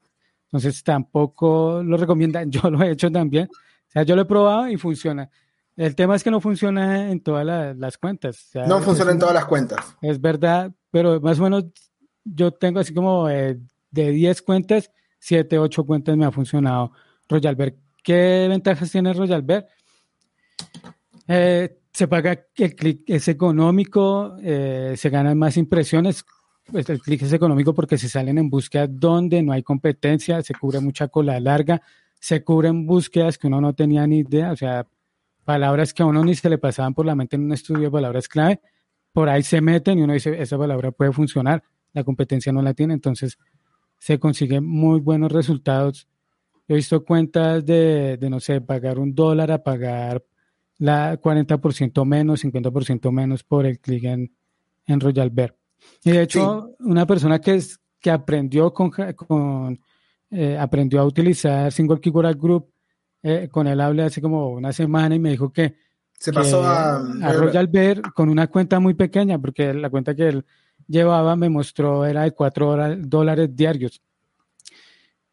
Entonces tampoco lo recomiendan, [LAUGHS] yo lo he hecho también. O sea, yo lo he probado y funciona. El tema es que no funciona en todas las cuentas. no funciona en todas las cuentas. Es verdad, pero más o menos yo tengo así como eh, de 10 cuentas, 7, 8 cuentas me ha funcionado Royalberg. ¿Qué ventajas tiene Royalberg? Eh, se paga el clic es económico, eh, se ganan más impresiones. Pues el clic es económico porque se salen en búsquedas donde no hay competencia, se cubre mucha cola larga, se cubren búsquedas que uno no tenía ni idea, o sea, palabras que a uno ni se le pasaban por la mente en un estudio palabras clave, por ahí se meten y uno dice, esa palabra puede funcionar la competencia no la tiene, entonces se consiguen muy buenos resultados. he visto cuentas de, de, no sé, pagar un dólar a pagar la 40% menos, 50% menos por el clic en, en Royal Bear. Y de hecho, una persona que, es, que aprendió con, con eh, aprendió a utilizar Single Keyword Group, eh, con él hablé hace como una semana y me dijo que se pasó a, a Royal Bear con una cuenta muy pequeña, porque la cuenta que él llevaba me mostró era de 4 dólares diarios.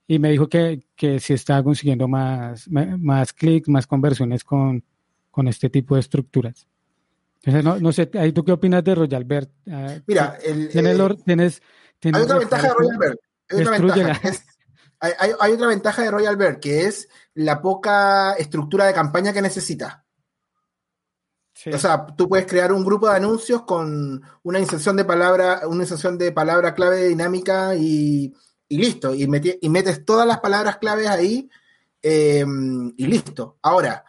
Y me dijo que, que si estaba consiguiendo más, más clics, más conversiones con, con este tipo de estructuras. Entonces, no, no sé, ¿tú qué opinas de Royal Bert? Ah, Mira, el, eh, tienes, hay otra ventaja de Royal Bert. Hay otra ventaja, hay, hay, otra ventaja de Royal Bear, que es la poca estructura de campaña que necesita. O sea, tú puedes crear un grupo de anuncios con una inserción de palabra, una inserción de palabra clave dinámica y, listo. Y, y, metes todas las palabras claves ahí em, y listo. Ahora,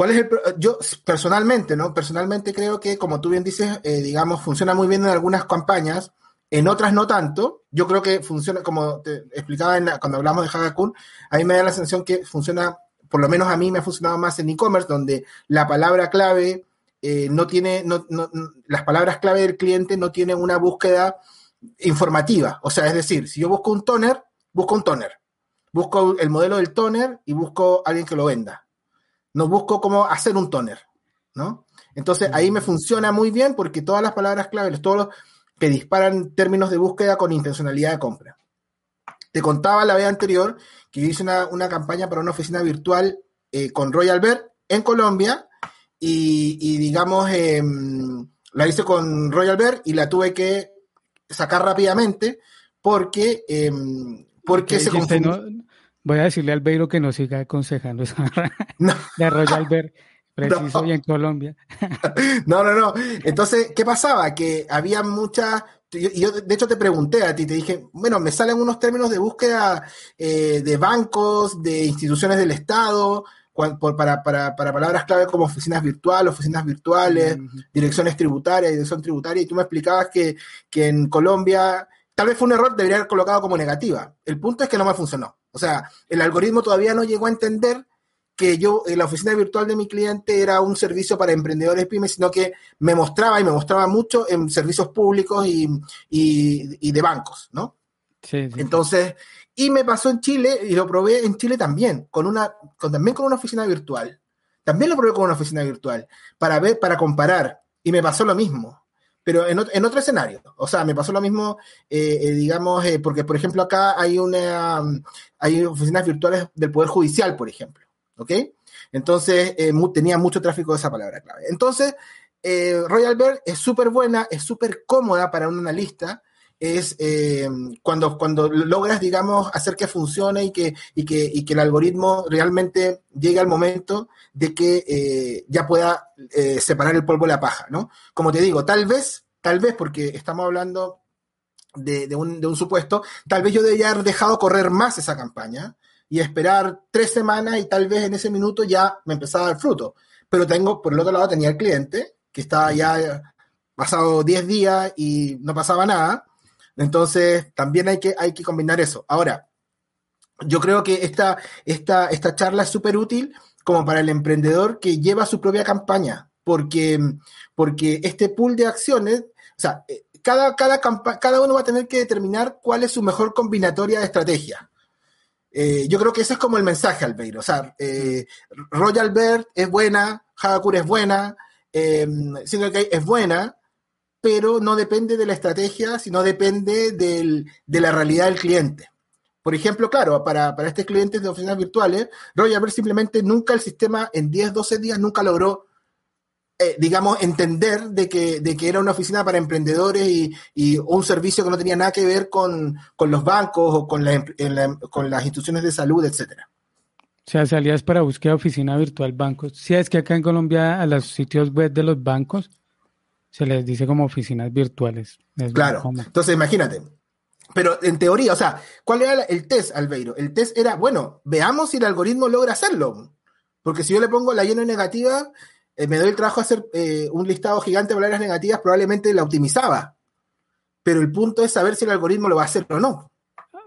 ¿cuál es el yo personalmente, ¿no? Personalmente creo que, como tú bien dices, eh, digamos, funciona muy bien en algunas campañas, en otras no tanto. Yo creo que funciona, como te explicaba cuando hablamos de Hagakun, a mí me da la sensación que funciona por lo menos a mí me ha funcionado más en e-commerce, donde la palabra clave eh, no tiene, no, las palabras clave del cliente no tienen una búsqueda informativa. O sea, es decir, si yo busco un toner, busco un toner. Busco el modelo del toner y busco a alguien que lo venda. No busco cómo hacer un toner, ¿no? Entonces ahí me funciona muy bien porque todas las palabras clave, todos los que disparan términos de búsqueda con intencionalidad de compra. Te contaba la vez anterior que yo hice una, campaña para una oficina virtual eh, con Royal Bear en Colombia y, digamos, em, la hice con Royal Bear y la tuve que sacar rápidamente porque, em, porque se confundió. Voy a decirle al Beiro que no siga aconsejando esa [LAUGHS] de Royal Bear. [LAUGHS] Preciso y en Colombia. [LAUGHS] no, no, no. Entonces, ¿qué pasaba? Que había muchas y yo, de hecho, te pregunté a ti, te dije, bueno, me salen unos términos de búsqueda eh, de bancos, de instituciones del Estado, para, palabras clave como oficinas virtuales, oficinas virtuales, direcciones tributarias, dirección tributaria, y tú me explicabas que, que en Colombia, tal vez fue un error, debería haber colocado como negativa. El punto es que no me funcionó. O sea, el algoritmo todavía no llegó a entender que yo, en la oficina virtual de mi cliente era un servicio para emprendedores pymes, sino que me mostraba y me mostraba mucho en servicios públicos y, y, de bancos, ¿no? Sí, Entonces, y me pasó en Chile y lo probé en Chile también, con una, con, también con una oficina virtual. También lo probé con una oficina virtual, para ver, para comparar, y me pasó lo mismo pero en, en, otro escenario. O sea, me pasó lo mismo, eh, eh, digamos, eh, porque, por ejemplo, acá hay una hay oficinas virtuales del Poder Judicial, por ejemplo. ¿ok? Entonces, tenía mucho tráfico de esa palabra clave. Entonces, Royal Bear es súper buena, es súper cómoda para un analista, es eh, cuando, cuando logras, digamos, hacer que funcione y que, y que, y que el algoritmo realmente llegue al momento de que ya pueda separar el polvo de la paja, ¿no? Como te digo, tal vez, tal vez porque estamos hablando de, de, un, de un supuesto, tal vez yo debería haber dejado correr más esa campaña, y esperar tres semanas y tal vez en ese minuto ya me empezaba a dar fruto. Pero tengo, por el otro lado, tenía el cliente que estaba ya pasado 10 días y no pasaba nada. Entonces, también hay que, hay que combinar eso. Ahora, yo creo que esta, esta, esta charla es súper útil como para el emprendedor que lleva su propia campaña, porque, porque este pool de acciones, o sea, eh, cada, cada, cada uno va a tener que determinar cuál es su mejor combinatoria de estrategia. Eh, yo creo que ese es como el mensaje, Albeiro. O sea, eh, Royal Bird es buena, Hagakure es buena, eh, es buena, pero no depende de la estrategia, sino depende de la realidad del cliente. Por ejemplo, claro, para, para este cliente de oficinas virtuales, Royal Bird simplemente nunca el sistema en 10, 12 días nunca logró eh, digamos, entender de que, de que era una oficina para emprendedores y, y un servicio que no tenía nada que ver con, los bancos o con, con las instituciones de salud, etcétera. O sea, salías para búsqueda oficina virtual bancos. Si es que acá en Colombia a los sitios web de los bancos se les dice como oficinas virtuales. claro. Entonces, imagínate. Pero en teoría, o sea, ¿cuál era el test, Albeiro? El test era, bueno, veamos si el algoritmo logra hacerlo. Porque si yo le pongo la lleno negativa, eh, me doy el trabajo de hacer eh, un listado gigante de palabras negativas, probablemente la optimizaba. Pero el punto es saber si el algoritmo lo va a hacer o no.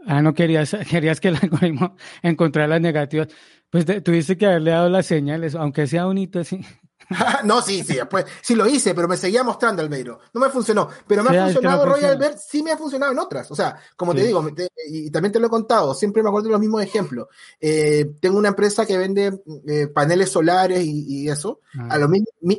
Ah, no querías, [LAUGHS] querías que el algoritmo [LAUGHS] encontrara las negativas. Pues tuviste que haberle dado las señales, aunque sea bonito, sí. [LAUGHS] [LAUGHS] no, sí, sí, después sí lo hice, pero me seguía mostrando Albeiro. No me funcionó, pero me ha funcionado Royal Bear, sí me ha funcionado en otras. O sea, como te digo, y también te lo he contado, siempre me acuerdo de los mismos ejemplos. Eh, tengo una empresa que vende eh, paneles solares y, eso, ah. a lo,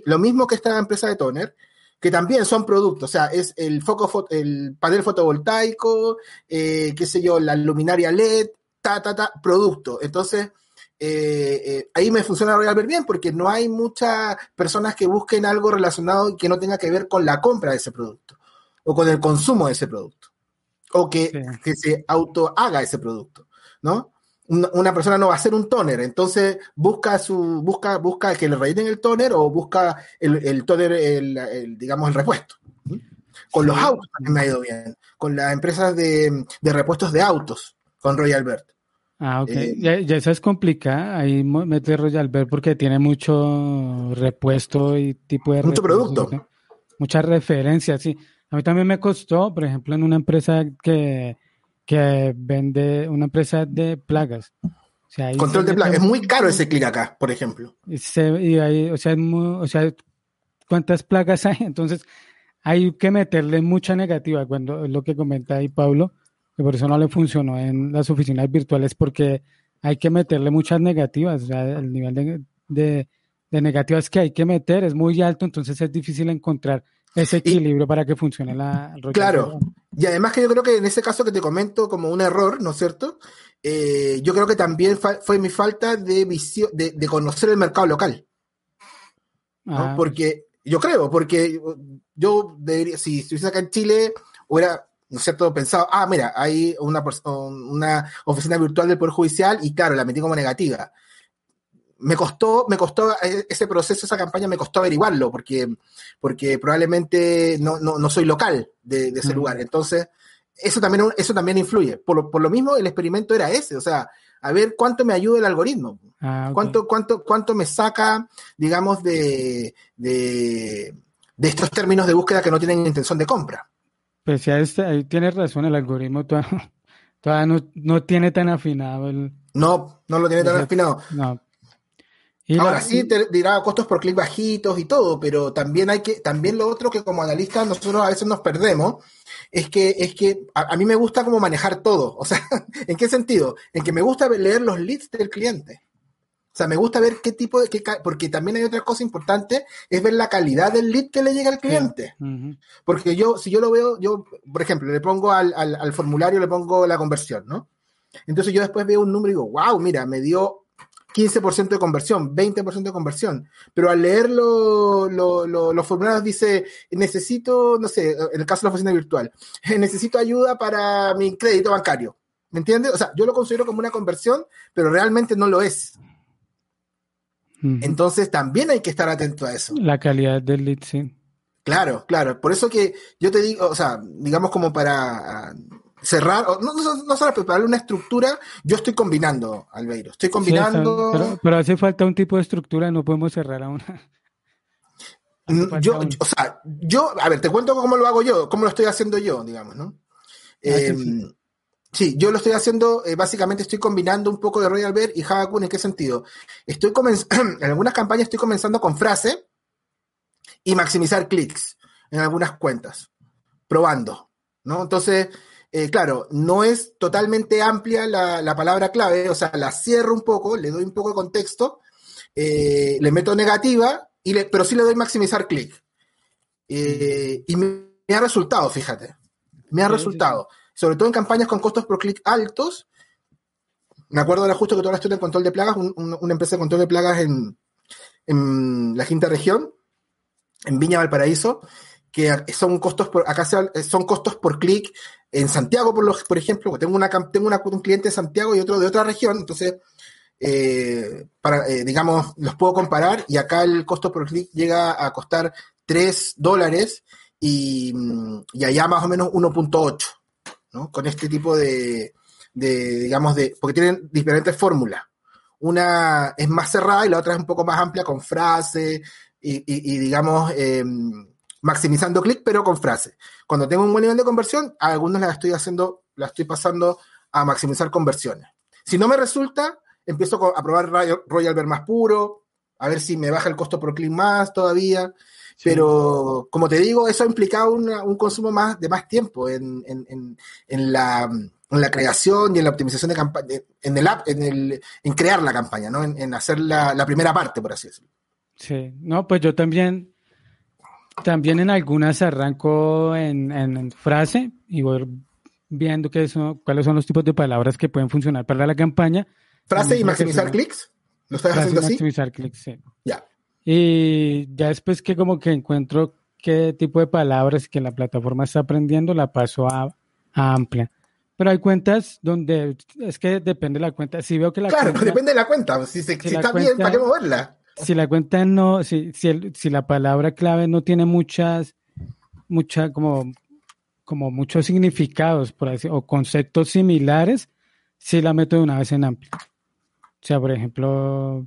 lo mismo que esta empresa de Toner, que también son productos, o sea, es el foco, el panel fotovoltaico, eh, qué sé yo, la luminaria LED, ta, ta, ta, producto. Entonces, eh, eh, ahí me funciona Royal Bear bien porque no hay muchas personas que busquen algo relacionado y que no tenga que ver con la compra de ese producto o con el consumo de ese producto o que, se auto haga ese producto, ¿no? Una, persona no va a hacer un toner, entonces busca su busca busca que le rellenen el toner o busca el, el toner, el, digamos, el repuesto. Con los autos también me ha ido bien, con las empresas de, de repuestos de autos, con Royal Bird. Ah, ok. Eh, ya, esa es complicada. Ahí mete Royal Bear porque tiene mucho repuesto y tipo de. Mucho producto. Muchas referencias, sí. A mí también me costó, por ejemplo, en una empresa que, que vende, una empresa de plagas. Control de plagas. Es muy caro ese clic acá, por ejemplo. y ahí, o sea, o sea, cuántas plagas hay. [LAUGHS] Entonces, hay que meterle mucha negativa, cuando es lo que comenta ahí Pablo, que por eso no le funcionó en las oficinas virtuales, porque hay que meterle muchas negativas, o sea, el nivel de, negativas que hay que meter es muy alto, entonces es difícil encontrar ese equilibrio para que funcione la... Claro, y además que yo creo que en ese caso que te comento como un error, ¿no es cierto? Eh, yo creo que también fue mi falta de visión, de, conocer el mercado local. Ah. Porque, yo creo, porque yo debería, si estuviese acá en Chile, hubiera, ¿no es cierto?, pensado, ah, mira, hay una, una oficina virtual del Poder Judicial y claro, la metí como negativa me costó, me costó eh, ese proceso, esa campaña me costó averiguarlo, porque, porque probablemente no, no, soy local de, ese lugar. Entonces, eso también, eso también influye. Por lo, por lo mismo, el experimento era ese, o sea, a ver cuánto me ayuda el algoritmo, ah, cuánto, cuánto, cuánto me saca, digamos, de, de, estos términos de búsqueda que no tienen intención de compra. Pues ya este, ahí tienes razón, el algoritmo [LAUGHS] todavía, no, no, tiene tan afinado el... No, no lo tiene tan afinado. No, Ahora sí te dirá costos por clic bajitos y todo, pero también hay que, también lo otro que como analistas nosotros a veces nos perdemos, es que, es que a, mí me gusta como manejar todo. O sea, [LAUGHS] ¿en qué sentido? En que me gusta leer los leads del cliente. O sea, me gusta ver qué tipo de, qué, porque también hay otra cosa importante, es ver la calidad del lead que le llega al cliente. Porque yo, si yo lo veo, yo, por ejemplo, le pongo al, al, al formulario, le pongo la conversión, ¿no? Entonces yo después veo un número y digo, wow, mira, me dio 15% de conversión, 20% de conversión. Pero al leer los formularios dice, necesito, no sé, en el caso de la oficina virtual, [LAUGHS] necesito ayuda para mi crédito bancario. ¿Me entiendes? O sea, yo lo considero como una conversión, pero realmente no lo es. Entonces también hay que estar atento a eso. La calidad del lead, sí. Claro, claro. Por eso que yo te digo, o sea, digamos como para cerrar, no, no, solo preparar una estructura, yo estoy combinando, Albeiro, estoy combinando... pero, hace falta un tipo de estructura, no podemos cerrar a una... [LAUGHS] Mm, yo, o sea, yo, a ver, te cuento cómo lo hago yo, cómo lo estoy haciendo yo, digamos, ¿no? Ah, em, sí. Yo lo estoy haciendo, eh, básicamente estoy combinando un poco de Royal Bear y Havakun, ¿en qué sentido? Estoy [CLEARS THROAT] en algunas campañas estoy comenzando con frase y maximizar clics en algunas cuentas, probando, ¿no? Entonces, eh, claro, no es totalmente amplia la, palabra clave, o sea, la cierro un poco, le doy un poco de contexto, eh, le meto negativa, y le, pero sí le doy maximizar clic. Y me, ha resultado, fíjate, me ha resultado, sobre todo en campañas con costos por clic altos. Me acuerdo ahora justo que tú hablaste de control de plagas, una empresa de control de plagas en, en la quinta región, en Viña Valparaíso, que son costos por, acá son costos por clic en Santiago, por, los, por ejemplo, tengo, una, tengo una, un cliente de Santiago y otro de otra región, entonces, eh, para, eh, digamos, los puedo comparar y acá el costo por clic llega a costar 3 dólares y, y, allá más o menos 1.8, ¿no? Con este tipo de, de, digamos, de, porque tienen diferentes fórmulas. Una es más cerrada y la otra es un poco más amplia con frase y, y, y digamos, eh, maximizando clic, pero con frase. Cuando tengo un buen nivel de conversión, a algunos las estoy haciendo, las estoy pasando a maximizar conversiones. Si no me resulta, empiezo a probar Royal Bear más puro, a ver si me baja el costo por clic más todavía. Pero, como te digo, eso ha implicado un consumo más de más tiempo en, la, creación y en la optimización de campaña, en el app, en, el, en crear la campaña, ¿no? En, hacer la, la, primera parte, por así decirlo. Sí, no, pues yo también también en algunas arranco en, frase y voy viendo qué son, cuáles son los tipos de palabras que pueden funcionar para la campaña. ¿Frase y maximizar clics? ¿Lo estás haciendo así? maximizar clics, sí. Ya. Y ya después que como que encuentro qué tipo de palabras que la plataforma está aprendiendo, la paso a, amplia. Pero hay cuentas donde es que depende de la cuenta. Si veo que la claro, depende de la cuenta. Si, está bien, ¿para qué moverla? si la cuenta no, si, si, si la palabra clave no tiene muchas, mucha, como, como muchos significados, por así, o conceptos similares, sí la meto de una vez en amplio. O sea, por ejemplo.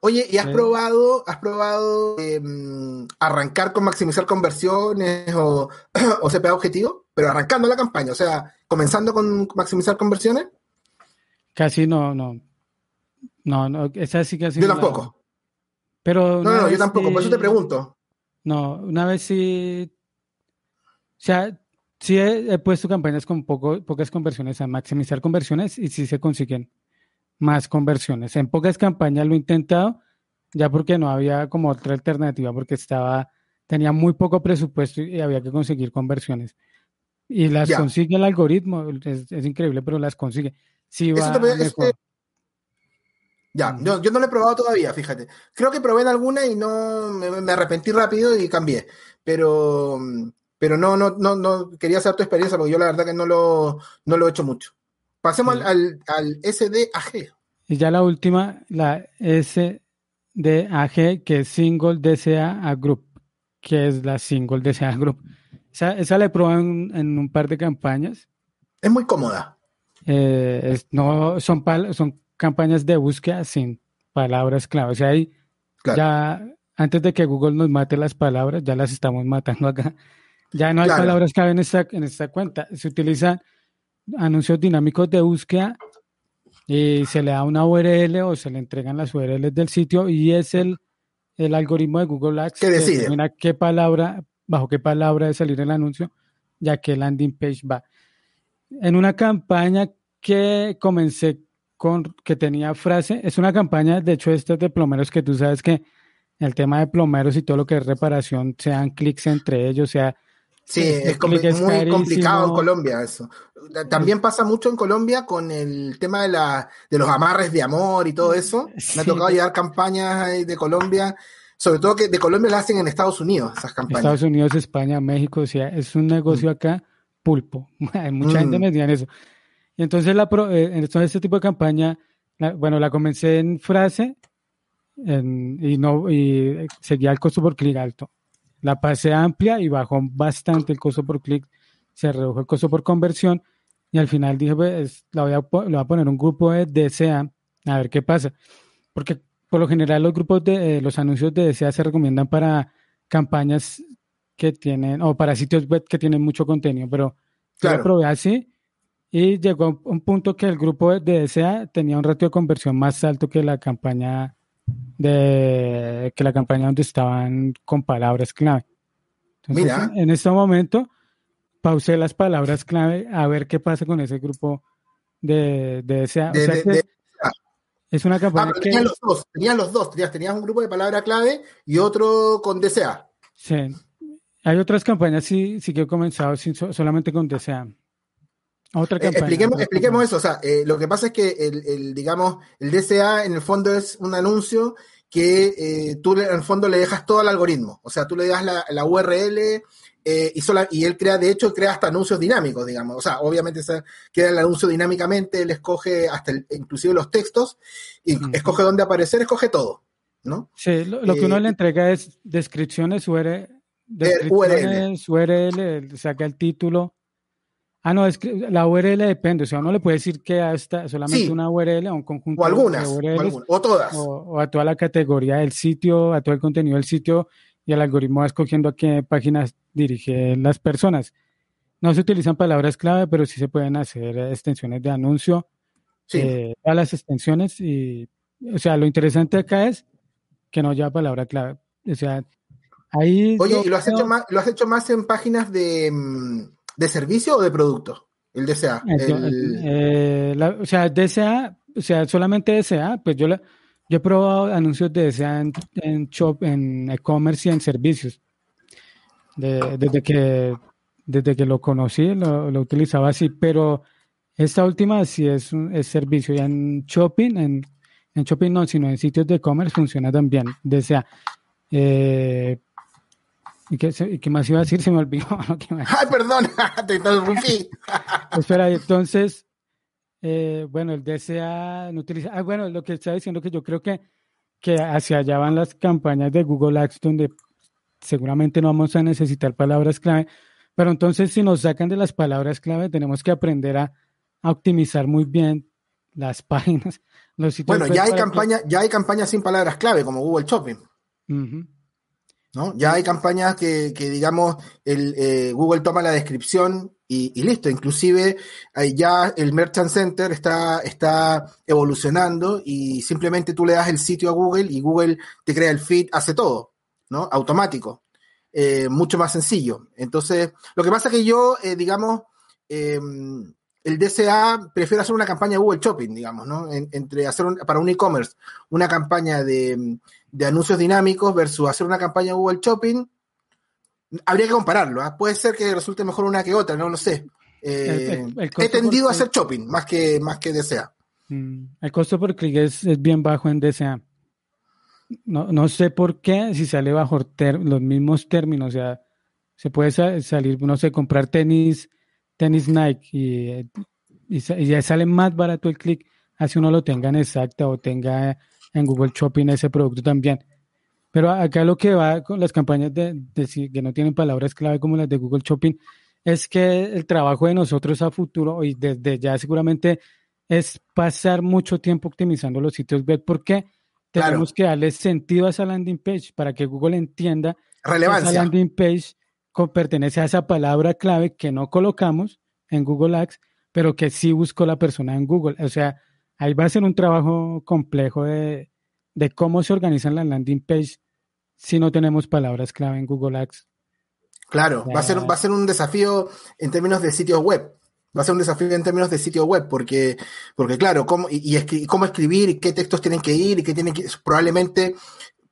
Oye, ¿y has probado, has probado em, arrancar con maximizar conversiones o, [CLEARS THROAT] o CPA objetivo? Pero arrancando la campaña, o sea, comenzando con maximizar conversiones. Casi no, no. No, no, esa sí que Yo tampoco. Pero no, no, yo tampoco, por eso te pregunto. No, una vez sí. O sea, sí he, puesto campañas con poco, pocas conversiones a maximizar conversiones y sí se consiguen más conversiones. En pocas campañas lo he intentado, ya porque no había como otra alternativa, porque estaba, tenía muy poco presupuesto y había que conseguir conversiones. Y las consigue el algoritmo, es, increíble, pero las consigue. Sí va ya, yo, yo, no lo he probado todavía, fíjate. Creo que probé en alguna y no me, arrepentí rápido y cambié. Pero, pero no, no, no, no quería hacer tu experiencia porque yo la verdad que no lo, no lo he hecho mucho. Pasemos al, al, SDAG. Y ya la última, la SDAG, que es Single DCA Group, que es la Single DCA Group. Esa, esa la he probado en, un par de campañas. Es muy cómoda. Eh, no, son, son campañas de búsqueda sin palabras clave. O sea, ahí ya antes de que Google nos mate las palabras, ya las estamos matando acá. Ya no hay palabras clave en esta, en esta cuenta. Se utilizan anuncios dinámicos de búsqueda y se le da una URL o se le entregan las URLs del sitio y es el, el algoritmo de Google Ads que decide qué palabra, bajo qué palabra de salir el anuncio, ya que landing page va. En una campaña que comencé con, que tenía frase. Es una campaña, de hecho, estas de plomeros que tú sabes que el tema de plomeros y todo lo que es reparación, sean clics entre ellos, sea... Sí, es, muy complicado en Colombia eso. También pasa mucho en Colombia con el tema de, la, de los amarres de amor y todo eso. [LAUGHS] Me ha tocado llevar campañas de Colombia, sobre todo que de Colombia las hacen en Estados Unidos, esas campañas. Estados Unidos, España, México, o sea, es un negocio mm. acá pulpo. [LAUGHS] Mucha gente mm. metida en eso. Y entonces, la, eh, entonces este tipo de campaña, bueno, la comencé en frase y, no, y seguía el costo por clic alto. La pasé amplia y bajó bastante el costo por clic, se redujo el costo por conversión y al final dije, pues, la voy a, voy a poner un grupo de DCA a ver qué pasa. Porque por lo general los grupos de eh, los anuncios de DCA se recomiendan para campañas que tienen, o para sitios web que tienen mucho contenido, pero claro. yo probé así y llegó a un punto que el grupo de DSA tenía un ratio de conversión más alto que la campaña de que la campaña donde estaban con palabras clave. Mira. en este momento pausé las palabras clave a ver qué pasa con ese grupo de, DSA. es una campaña ah, tenían los dos, tenían los dos, tenías, un grupo de palabra clave y otro con DSA. Sí. Hay otras campañas sí, sí que he comenzado solamente con DSA. Otra eh, expliquemos, expliquemos eso. O sea, eh, lo que pasa es que el, digamos, el DCA en el fondo es un anuncio que eh, tú en el fondo le dejas todo al algoritmo. O sea, tú le das la, URL y, sola, y él crea, de hecho, crea hasta anuncios dinámicos, digamos. O sea, obviamente se queda el anuncio dinámicamente, él escoge hasta inclusive los textos y escoge dónde aparecer, escoge todo, ¿no? Sí, lo, que uno le entrega es descripciones, URL, descripciones, URL, URL saca el título Ah, no, es que la URL depende, o sea, uno le puede decir que hasta solamente una URL o un conjunto o algunas, de URLs, o, todas. O, a toda la categoría del sitio, a todo el contenido del sitio, y el algoritmo va escogiendo a qué páginas dirige las personas. No se utilizan palabras clave, pero sí se pueden hacer extensiones de anuncio sí. Eh, a las extensiones. Y, o sea, lo interesante acá es que no lleva palabra clave. O sea, ahí. Oye, ¿y lo has, hecho más, lo has hecho más en páginas de mm, ¿De servicio o de producto? El DSA. Eh, o sea, DSA, o sea, solamente DSA, pues yo, yo he probado anuncios de DSA en, en shop, en e-commerce y en servicios. desde, que, desde que lo conocí, lo, lo, utilizaba así, pero esta última sí es, un, es servicio. Y en shopping, en, en shopping no, sino en sitios de e-commerce funciona también. DSA. Eh, ¿Y qué, más iba a decir? Se me olvidó. [LAUGHS] Ay, perdón, [LAUGHS] te interrumpí. [LAUGHS] Espera, entonces, eh, bueno, el DSA no utiliza. Ah, bueno, lo que está diciendo que yo creo que, que hacia allá van las campañas de Google Ads, donde seguramente no vamos a necesitar palabras clave. Pero entonces, si nos sacan de las palabras clave, tenemos que aprender a, optimizar muy bien las páginas. Los sitios bueno, ya hay, campaña, ya hay campañas sin palabras clave, como Google Shopping. ¿No? Ya hay campañas que, digamos, eh, Google toma la descripción y, listo. Inclusive ya el Merchant Center está, está evolucionando y simplemente tú le das el sitio a Google y Google te crea el feed, hace todo, ¿no? Automático. Eh, mucho más sencillo. Entonces, lo que pasa es que yo, eh, digamos, em, el DCA prefiere hacer una campaña de Google Shopping, digamos, ¿no? entre hacer para un e-commerce una campaña de, de, anuncios dinámicos versus hacer una campaña Google Shopping habría que compararlo. ¿ah? Puede ser que resulte mejor una que otra, no lo sé. Eh, he tendido a hacer shopping más que, más que DCA. Mm, el costo por clic es, bien bajo en DCA. No, no sé por qué, si sale bajo los mismos términos, o sea, se puede salir, no sé, comprar tenis, tenis Nike y, y, ya sale más barato el clic, así uno lo tenga en exacta o tenga en Google Shopping ese producto también. Pero acá lo que va con las campañas de, que no tienen palabras clave como las de Google Shopping es que el trabajo de nosotros a futuro y desde ya seguramente es pasar mucho tiempo optimizando los sitios web porque tenemos que darle sentido a esa landing page para que Google entienda Relevancia. que esa landing page pertenece a esa palabra clave que no colocamos en Google Ads, pero que sí buscó la persona en Google. O sea, ahí va a ser un trabajo complejo de, de cómo se organizan las landing page si no tenemos palabras clave en Google Ads. Claro, va a ser, va a ser un desafío en términos de sitios web. Va a ser un desafío en términos de sitio web, porque, porque claro, cómo, y, cómo escribir, y qué textos tienen que ir, y qué tienen que, probablemente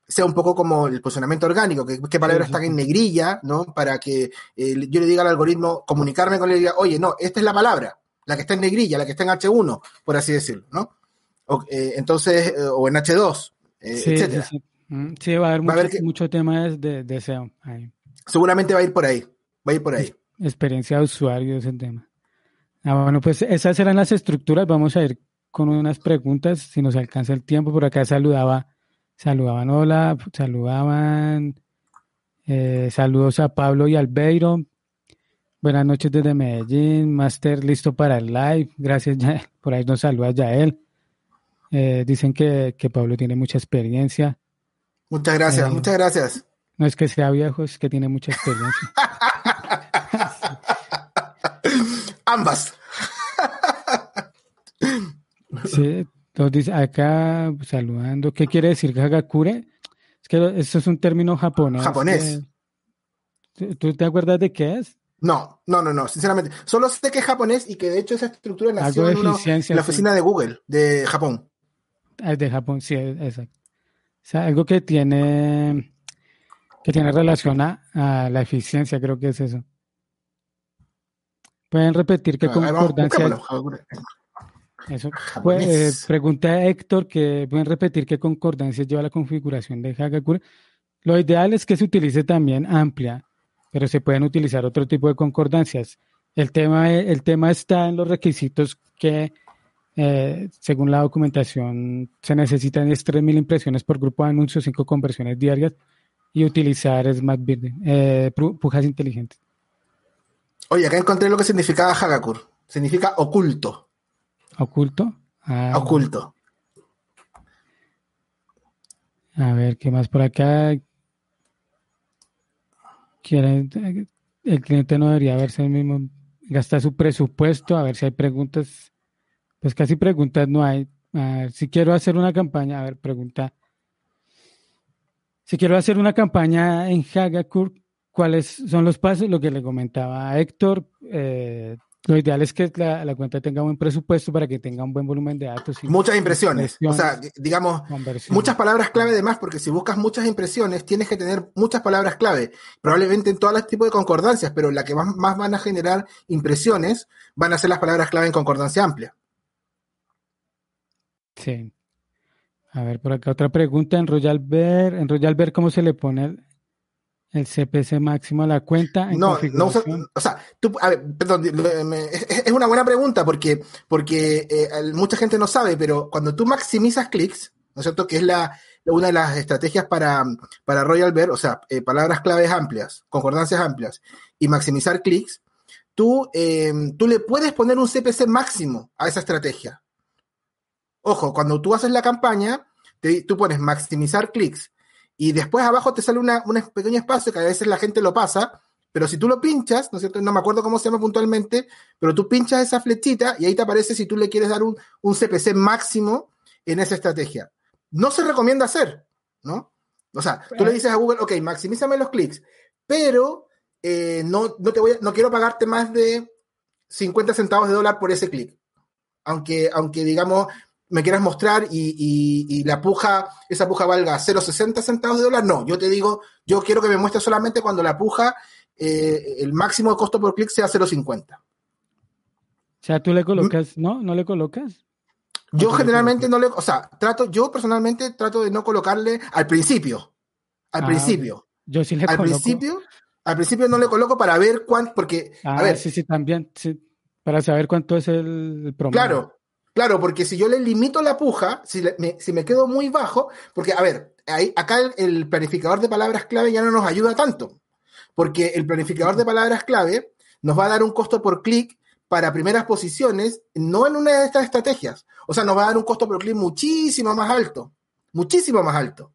sea un poco como el posicionamiento orgánico, que qué palabras están en negrilla, ¿no? Para que eh, yo le diga al algoritmo, comunicarme con él y diga, oye, no, esta es la palabra, la que está en negrilla, la que está en H1, por así decirlo, ¿no? Eh, entonces, eh, o en H2, etcétera. Sí, mm, sí, va a haber, mucho, tema de, de SEO ahí. Seguramente va a ir por ahí, va a ir por ahí. Experiencia de usuario ese tema. Ah, bueno, pues esas eran las estructuras. Vamos a ir con unas preguntas, si nos alcanza el tiempo. Por acá saludaba, saludaban hola, saludaban, eh, saludos a Pablo y Albeiro. Buenas noches desde Medellín, Master listo para el live. Gracias, Yael. Por ahí nos saluda Yael. Eh, dicen que, que, Pablo tiene mucha experiencia. Muchas gracias, eh, muchas gracias. No es que sea viejo, es que tiene mucha experiencia. [LAUGHS] Ambas. sí, entonces acá saludando. ¿Qué quiere decir Hagakure? Es que eso es un término japonés. Japonés. ¿Tú te acuerdas de qué es? No, no, no, no, sinceramente. Solo sé que es japonés y que de hecho esa estructura nació en, la oficina de Google de Japón. Es de Japón, sí, exacto. O sea, algo que tiene que tiene relación a, la eficiencia, creo que es eso. Pueden repetir qué concordancia. Eso. Pues, eh, pregunta Héctor que pueden repetir qué concordancia lleva la configuración de Hagakure. Lo ideal es que se utilice también amplia, pero se pueden utilizar otro tipo de concordancias. El tema, el tema está en los requisitos que, eh, según la documentación, se necesitan 3.000 impresiones por grupo de anuncios, 5 conversiones diarias y utilizar Smart Building, eh, pujas inteligentes. Oye, acá encontré lo que significaba Hagakur. Significa oculto. ¿Oculto? Ah, oculto. A ver, ¿qué más por acá? El cliente no debería verse el mismo, gastar su presupuesto, a ver si hay preguntas. Pues casi preguntas no hay. A ver, si quiero hacer una campaña, a ver, pregunta. Si quiero hacer una campaña en Hagakur, cuáles son los pasos, lo que le comentaba a Héctor. Eh, lo ideal es que la, cuenta tenga un buen presupuesto para que tenga un buen volumen de datos. muchas impresiones, o sea, digamos, muchas palabras clave además, porque si buscas muchas impresiones, tienes que tener muchas palabras clave, probablemente en todos los tipos de concordancias, pero la que más, más van a generar impresiones van a ser las palabras clave en concordancia amplia. Sí. A ver, por acá otra pregunta en Royal Bear. En Royal Bear, ¿cómo se le pone el CPC máximo a la cuenta. no, no, o sea, tú, a ver, perdón, es una buena pregunta porque, porque eh, mucha gente no sabe, pero cuando tú maximizas clics, ¿no es cierto? Que es la, una de las estrategias para, para Royal Bear, o sea, eh, palabras claves amplias, concordancias amplias y maximizar clics, tú, eh, tú le puedes poner un CPC máximo a esa estrategia. Ojo, cuando tú haces la campaña, tú pones maximizar clics y después abajo te sale una, un pequeño espacio que a veces la gente lo pasa, Pero si tú lo pinchas, ¿no es cierto? No me acuerdo cómo se llama puntualmente, pero tú pinchas esa flechita y ahí te aparece si tú le quieres dar un, un CPC máximo en esa estrategia. No se recomienda hacer, ¿no? O sea, tú le dices a Google, ok, maximízame los clics, pero eh, no, no, te voy no quiero pagarte más de 50 centavos de dólar por ese clic. Aunque, aunque digamos, me quieras mostrar y, la puja, esa puja valga 0,60 centavos de dólar, no, yo te digo, yo quiero que me muestres solamente cuando la puja, eh, el máximo de costo por clic sea 0,50. O sea, tú le colocas, ¿no? ¿No le colocas? Yo generalmente no le, o sea, trato, yo personalmente trato de no colocarle al principio. Al ah, principio. Yo sí le al principio, al principio no le coloco para ver cuánto, porque, a ah, ver. Sí, sí, también, sí, para saber cuánto es el promedio. Claro, claro, porque si yo le limito la puja, si, me, quedo muy bajo, porque, a ver, acá el, planificador de palabras clave ya no nos ayuda tanto, porque el planificador de palabras clave nos va a dar un costo por clic para primeras posiciones, no en una de estas estrategias. O sea, nos va a dar un costo por clic muchísimo más alto, muchísimo más alto.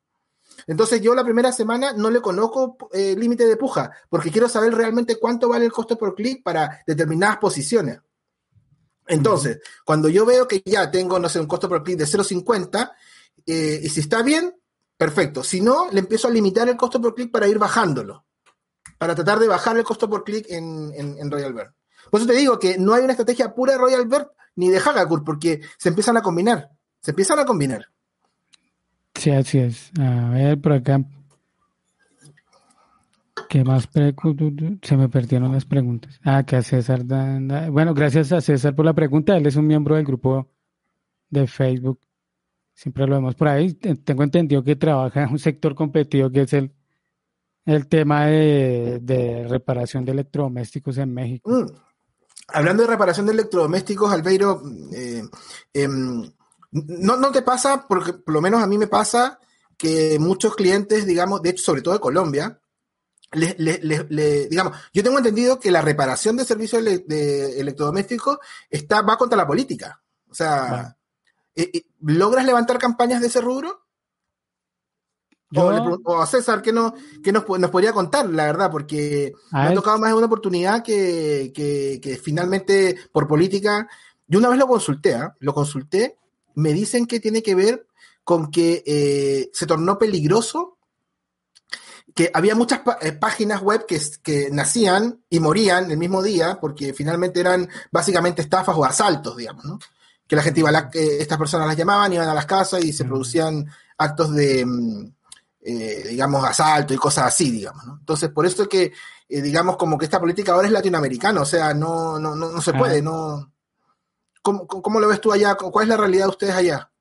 Entonces yo la primera semana no le conozco eh, límite de puja, porque quiero saber realmente cuánto vale el costo por clic para determinadas posiciones. Entonces, cuando yo veo que ya tengo, no sé, un costo por clic de 0.50, eh, y si está bien, perfecto. Si no, le empiezo a limitar el costo por clic para ir bajándolo, para tratar de bajar el costo por clic en, en, Royal Bird. Por eso te digo que no hay una estrategia pura de Royal Bird ni de Hagakur, porque se empiezan a combinar, se empiezan a combinar. Sí, así es. A ver, por acá. ¿Qué más? Se me perdieron las preguntas. Ah, que a César. Bueno, gracias a César por la pregunta. Él es un miembro del grupo de Facebook. Siempre lo vemos por ahí. Tengo entendido que trabaja en un sector competitivo que es el, el tema de, reparación de electrodomésticos en México. Mm. Hablando de reparación de electrodomésticos, Albeiro, eh, em, no, no te pasa, porque por lo menos a mí me pasa que muchos clientes, digamos, de hecho, sobre todo de Colombia, le, digamos, yo tengo entendido que la reparación de servicios de electrodomésticos está, va contra la política. O sea, eh, eh, ¿logras levantar campañas de ese rubro? O, a César, que, no, que nos, nos, podría contar, la verdad, porque me ha tocado más de una oportunidad que, que, finalmente, por política, yo una vez lo consulté, ¿ah? lo consulté me dicen que tiene que ver con que eh, se tornó peligroso, que había muchas eh, páginas web que, que, nacían y morían el mismo día, porque finalmente eran básicamente estafas o asaltos, digamos, ¿no? Que la gente iba a la, estas personas las llamaban, iban a las casas y se producían actos de, mm, eh, digamos, asalto y cosas así, digamos, ¿no? Entonces, por eso es que, digamos, como que esta política ahora es latinoamericana, o sea, no, no, no, no se puede, no ¿Cómo, lo ves tú allá? ¿Cuál es la realidad de ustedes allá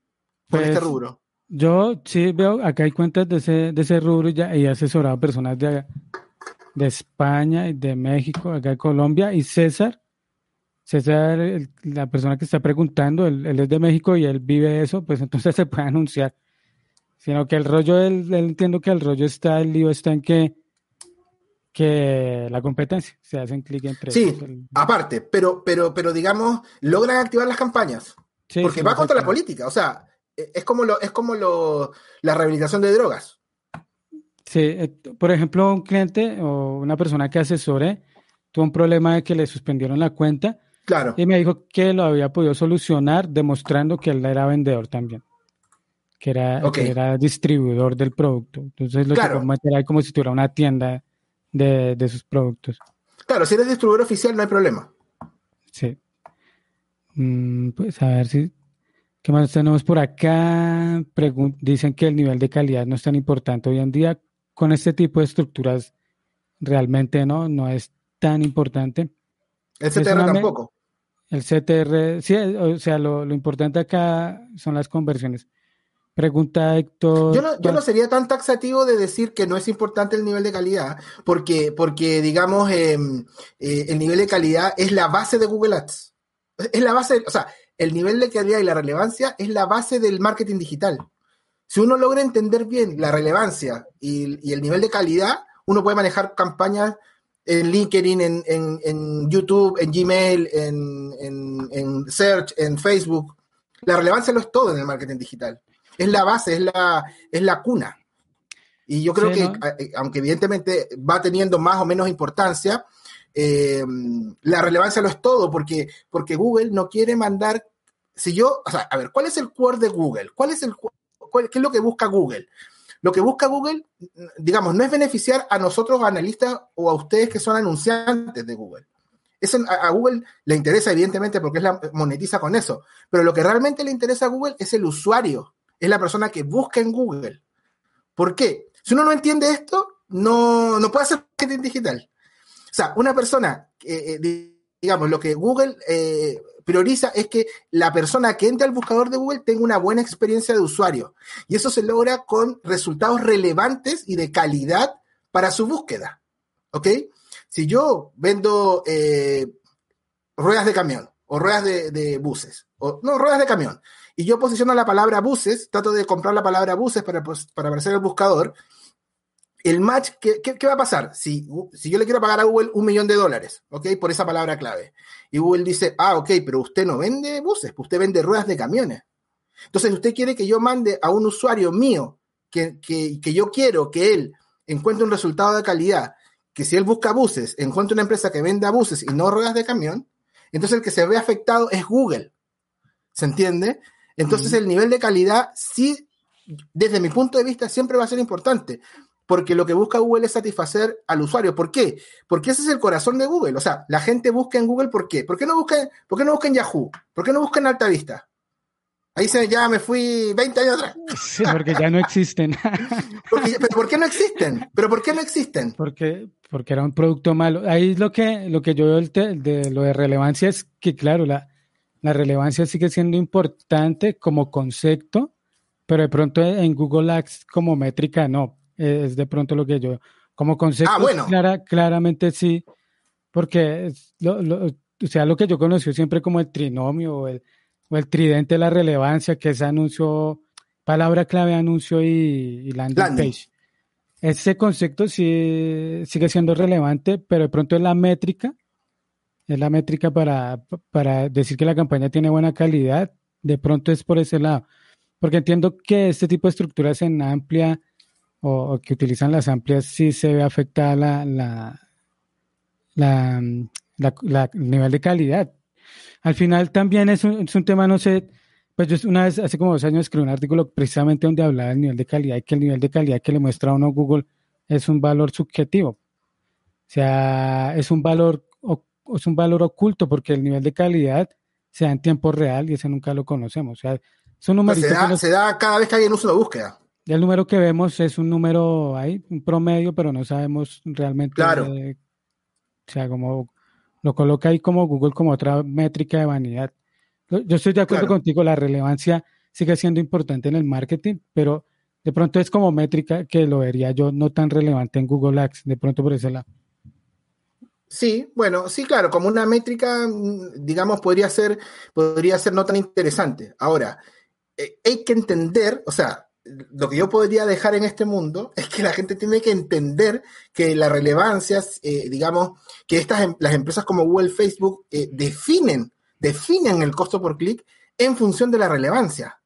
con este pues, rubro? Yo sí veo, acá hay cuentas de ese, de ese rubro y ya he asesorado a personas de, de España y de México, acá de Colombia, y César, César, la persona que está preguntando, él, es de México y él vive eso, pues entonces [LAUGHS] se puede anunciar. Sino que el rollo, él, él entiendo que el rollo está, el lío está en que que la competencia. Se hacen clic entre Sí, aparte, pero, pero, pero digamos, logran activar las campañas. porque va contra la política. O sea, es como lo, es como lo, la rehabilitación de drogas. Sí, eh, por ejemplo, un cliente o una persona que asesore tuvo un problema de que le suspendieron la cuenta. Claro. Y me dijo que lo había podido solucionar demostrando que él era vendedor también. Que era, era distribuidor del producto. Entonces lo claro. que ahí como si tuviera una tienda de, sus productos. Claro, si eres distribuidor oficial no hay problema. Sí. Mm, pues a ver si. ¿Qué más tenemos por acá? dicen que el nivel de calidad no es tan importante hoy en día. Con este tipo de estructuras realmente no, no es tan importante. El CTR tampoco. El CTR, sí, o sea, lo, lo importante acá son las conversiones. Pregunta Héctor. Yo no, sería tan taxativo de decir que no es importante el nivel de calidad, porque, porque digamos, em, eh, el nivel de calidad es la base de Google Ads. Es la base, o sea, el nivel de calidad y la relevancia es la base del marketing digital. Si uno logra entender bien la relevancia y, el nivel de calidad, uno puede manejar campañas en LinkedIn, en, en, YouTube, en Gmail, en, en Search, en Facebook. La relevancia lo es todo en el marketing digital es la base, es la, es la cuna. Y yo creo que, eh, aunque evidentemente va teniendo más o menos importancia, eh, la relevancia no es todo, porque, porque Google no quiere mandar, si yo, o sea, a ver, ¿cuál es el core de Google? ¿Cuál es el, qué es lo que busca Google? Lo que busca Google, digamos, no es beneficiar a nosotros analistas o a ustedes que son anunciantes de Google. Eso a, Google le interesa, evidentemente, porque es la, monetiza con eso. Pero lo que realmente le interesa a Google es el usuario, es la persona que busca en Google. ¿Por qué? Si uno no entiende esto, no, no puede hacer marketing digital. O sea, una persona, eh, eh, digamos, lo que Google eh, prioriza es que la persona que entre al buscador de Google tenga una buena experiencia de usuario. Y eso se logra con resultados relevantes y de calidad para su búsqueda. ¿Ok? Si yo vendo ruedas de camión o ruedas de, buses, o no, ruedas de camión, y yo posiciono la palabra buses, trato de comprar la palabra buses para, para aparecer el buscador, el match, ¿qué, va a pasar? Si, si, yo le quiero pagar a Google un millón de dólares, ¿ok? Por esa palabra clave. Y Google dice, ah, ok, pero usted no vende buses, usted vende ruedas de camiones. Entonces, usted quiere que yo mande a un usuario mío que, que yo quiero que él encuentre un resultado de calidad, que si él busca buses, encuentre una empresa que venda buses y no ruedas de camión, entonces el que se ve afectado es Google. ¿Se entiende? Entonces, el nivel de calidad sí desde mi punto de vista, siempre va a ser importante porque lo que busca Google es satisfacer al usuario. ¿Por qué? Porque ese es el corazón de Google. O sea, la gente busca en Google, ¿por qué? ¿Por qué no busca, por qué no busca en Yahoo? ¿Por qué no busca en Altavista? Ahí se, ya me fui 20 años atrás. [LAUGHS] Sí, porque ya no existen. [LAUGHS] ¿Pero por qué no existen? ¿Pero por qué no existen? Porque, porque era un producto malo. Ahí lo que, lo que yo veo de, lo de relevancia es que, claro, la, la relevancia sigue siendo importante como concepto, pero de pronto en Google Ads como métrica no es de pronto lo que yo, como concepto, ah, claramente sí, porque o sea, lo que yo conocí siempre como el trinomio o el, o el tridente de la relevancia, que es anuncio, palabra clave, anuncio y, landing, page. Ese concepto sí sigue siendo relevante, pero de pronto es la métrica, es la métrica para, para decir que la campaña tiene buena calidad, de pronto es por ese lado. Porque entiendo que este tipo de estructuras en amplia o, que utilizan las amplias sí se ve afectada la, la, la, el nivel de calidad. Al final también es un, es un tema, no sé, pues yo una vez, hace como dos años, escribí un artículo precisamente donde hablaba del nivel de calidad y que el nivel de calidad que le muestra a uno Google es un valor subjetivo. O sea, es un valor, es un valor oculto porque el nivel de calidad se da en tiempo real y ese nunca lo conocemos. O sea, es un. Se, da, se da cada vez que alguien usa la búsqueda. El número que vemos es un número ahí, un promedio, pero no sabemos realmente. Claro. o sea, como lo coloca ahí como Google como otra métrica de vanidad. Yo estoy de acuerdo contigo, la relevancia sigue siendo importante en el marketing, pero de pronto es como métrica que lo vería yo no tan relevante en Google Ads, de pronto por ese lado. Sí, bueno, sí, claro, como una métrica, mm, digamos, podría ser, podría ser no tan interesante. Ahora, eh, hay que entender, o sea, lo que yo podría dejar en este mundo es que la gente tiene que entender que la relevancia, eh, digamos, que estas em, las empresas como Google, Facebook eh, definen, definen el costo por clic en función de la relevancia.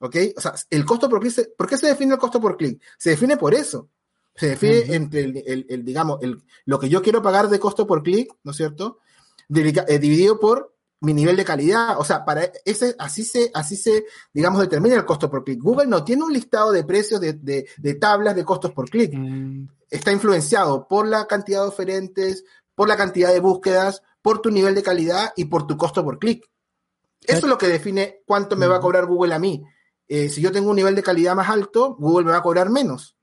¿Ok? O sea, el costo por clic, ¿por qué se define el costo por clic? Se define por eso. Se define entre el, digamos, el, lo que yo quiero pagar de costo por clic, ¿no es cierto? Eh, dividido por mi nivel de calidad. O sea, para ese, así se, así se, digamos, determina el costo por clic. Google no tiene un listado de precios de, de, tablas de costos por clic. Mm. Está influenciado por la cantidad de oferentes, por la cantidad de búsquedas, por tu nivel de calidad y por tu costo por clic. Eso es lo que define cuánto me va a mm. cobrar Google a mí. Eh, si yo tengo un nivel de calidad más alto, Google me va a cobrar menos.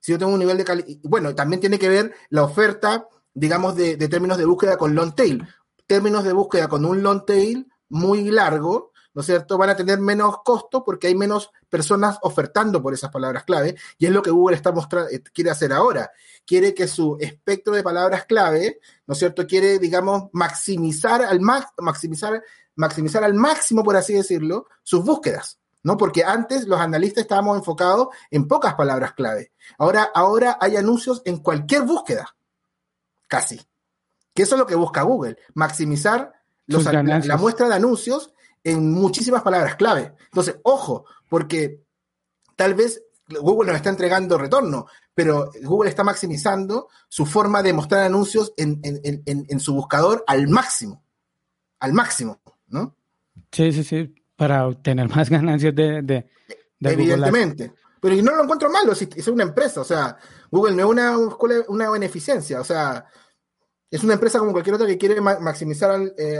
Si yo tengo un nivel de calidad, bueno, también tiene que ver la oferta, digamos, de, de términos de búsqueda con long tail términos de búsqueda con un long tail muy largo, ¿no es cierto? Van a tener menos costo porque hay menos personas ofertando por esas palabras clave y es lo que Google está eh, quiere hacer ahora. Quiere que su espectro de palabras clave, ¿no es cierto? Quiere, digamos, maximizar al, maximizar, maximizar al máximo, por así decirlo, sus búsquedas. ¿no? Porque antes los analistas estábamos enfocados en pocas palabras clave. Ahora, ahora hay anuncios en cualquier búsqueda, casi. Que eso es lo que busca Google, maximizar la, muestra de anuncios en muchísimas palabras clave. Entonces, ojo, porque tal vez Google nos está entregando retorno, pero Google está maximizando su forma de mostrar anuncios en, su buscador al máximo, al máximo, ¿no? Sí, sí, sí, para obtener más [LAUGHS] ganancias de... de, Evidentemente. Pero no lo encuentro malo, es una empresa, o sea, Google no es una, una beneficencia, o sea, es una empresa como cualquier otra que quiere maximizar, eh,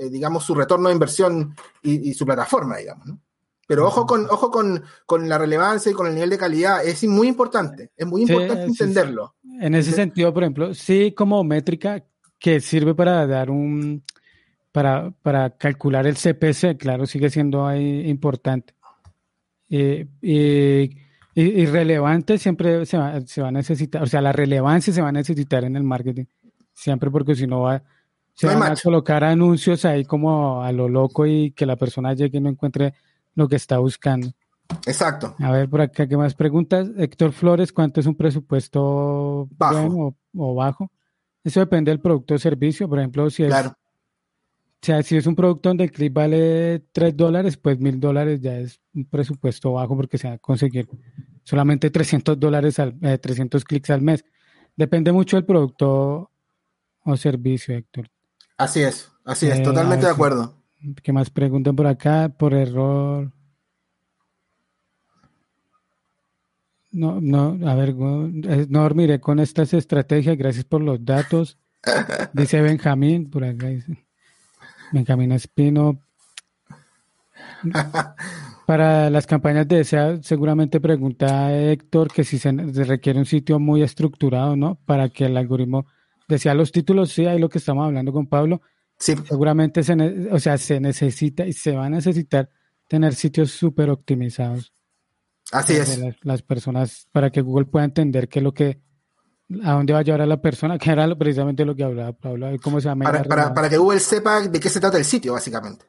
eh, digamos, su retorno de inversión y, y su plataforma, digamos, ¿no? Pero ojo con, ojo con, con, la relevancia y con el nivel de calidad, es muy importante, es muy importante entenderlo. En ese sentido, por ejemplo, sí como métrica que sirve para dar un, para, para calcular el CPC, claro, sigue siendo ahí importante. Eh, y, relevante siempre se va, se va, a necesitar, o sea, la relevancia se va a necesitar en el marketing, siempre porque si no va, se van a colocar anuncios ahí como a lo loco y que la persona llegue y no encuentre lo que está buscando. Exacto. A ver, por acá, ¿qué más preguntas? Héctor Flores, ¿cuánto es un presupuesto bajo o, bajo? Eso depende del producto o servicio. Por ejemplo, si es, claro. o sea, si es un producto donde el clic vale 3 dólares, pues mil dólares ya es un presupuesto bajo porque se va a conseguir solamente 300 dólares, al, 300 eh, clics al mes. Depende mucho del producto o servicio, Héctor. Así es, así es, eh, totalmente de acuerdo. ¿Qué más preguntan por acá? Por error. No, no, a ver, no dormiré con estas estrategias. Gracias por los datos. [LAUGHS] Dice Benjamín, por acá dice. Benjamín Espino. Para las campañas de SEA, seguramente pregunta Héctor que si se requiere un sitio muy estructurado, ¿no? Para que el algoritmo decía los títulos, sí, ahí lo que estamos hablando con Pablo, Seguramente se, o sea, se necesita y se va a necesitar tener sitios súper optimizados. Así es. Las, personas, para que Google pueda entender qué es lo que, a dónde va a llevar a la persona, [LAUGHS] que era precisamente lo que hablaba Pablo, cómo se llama. Para, para, que Google sepa de qué se trata el sitio, básicamente.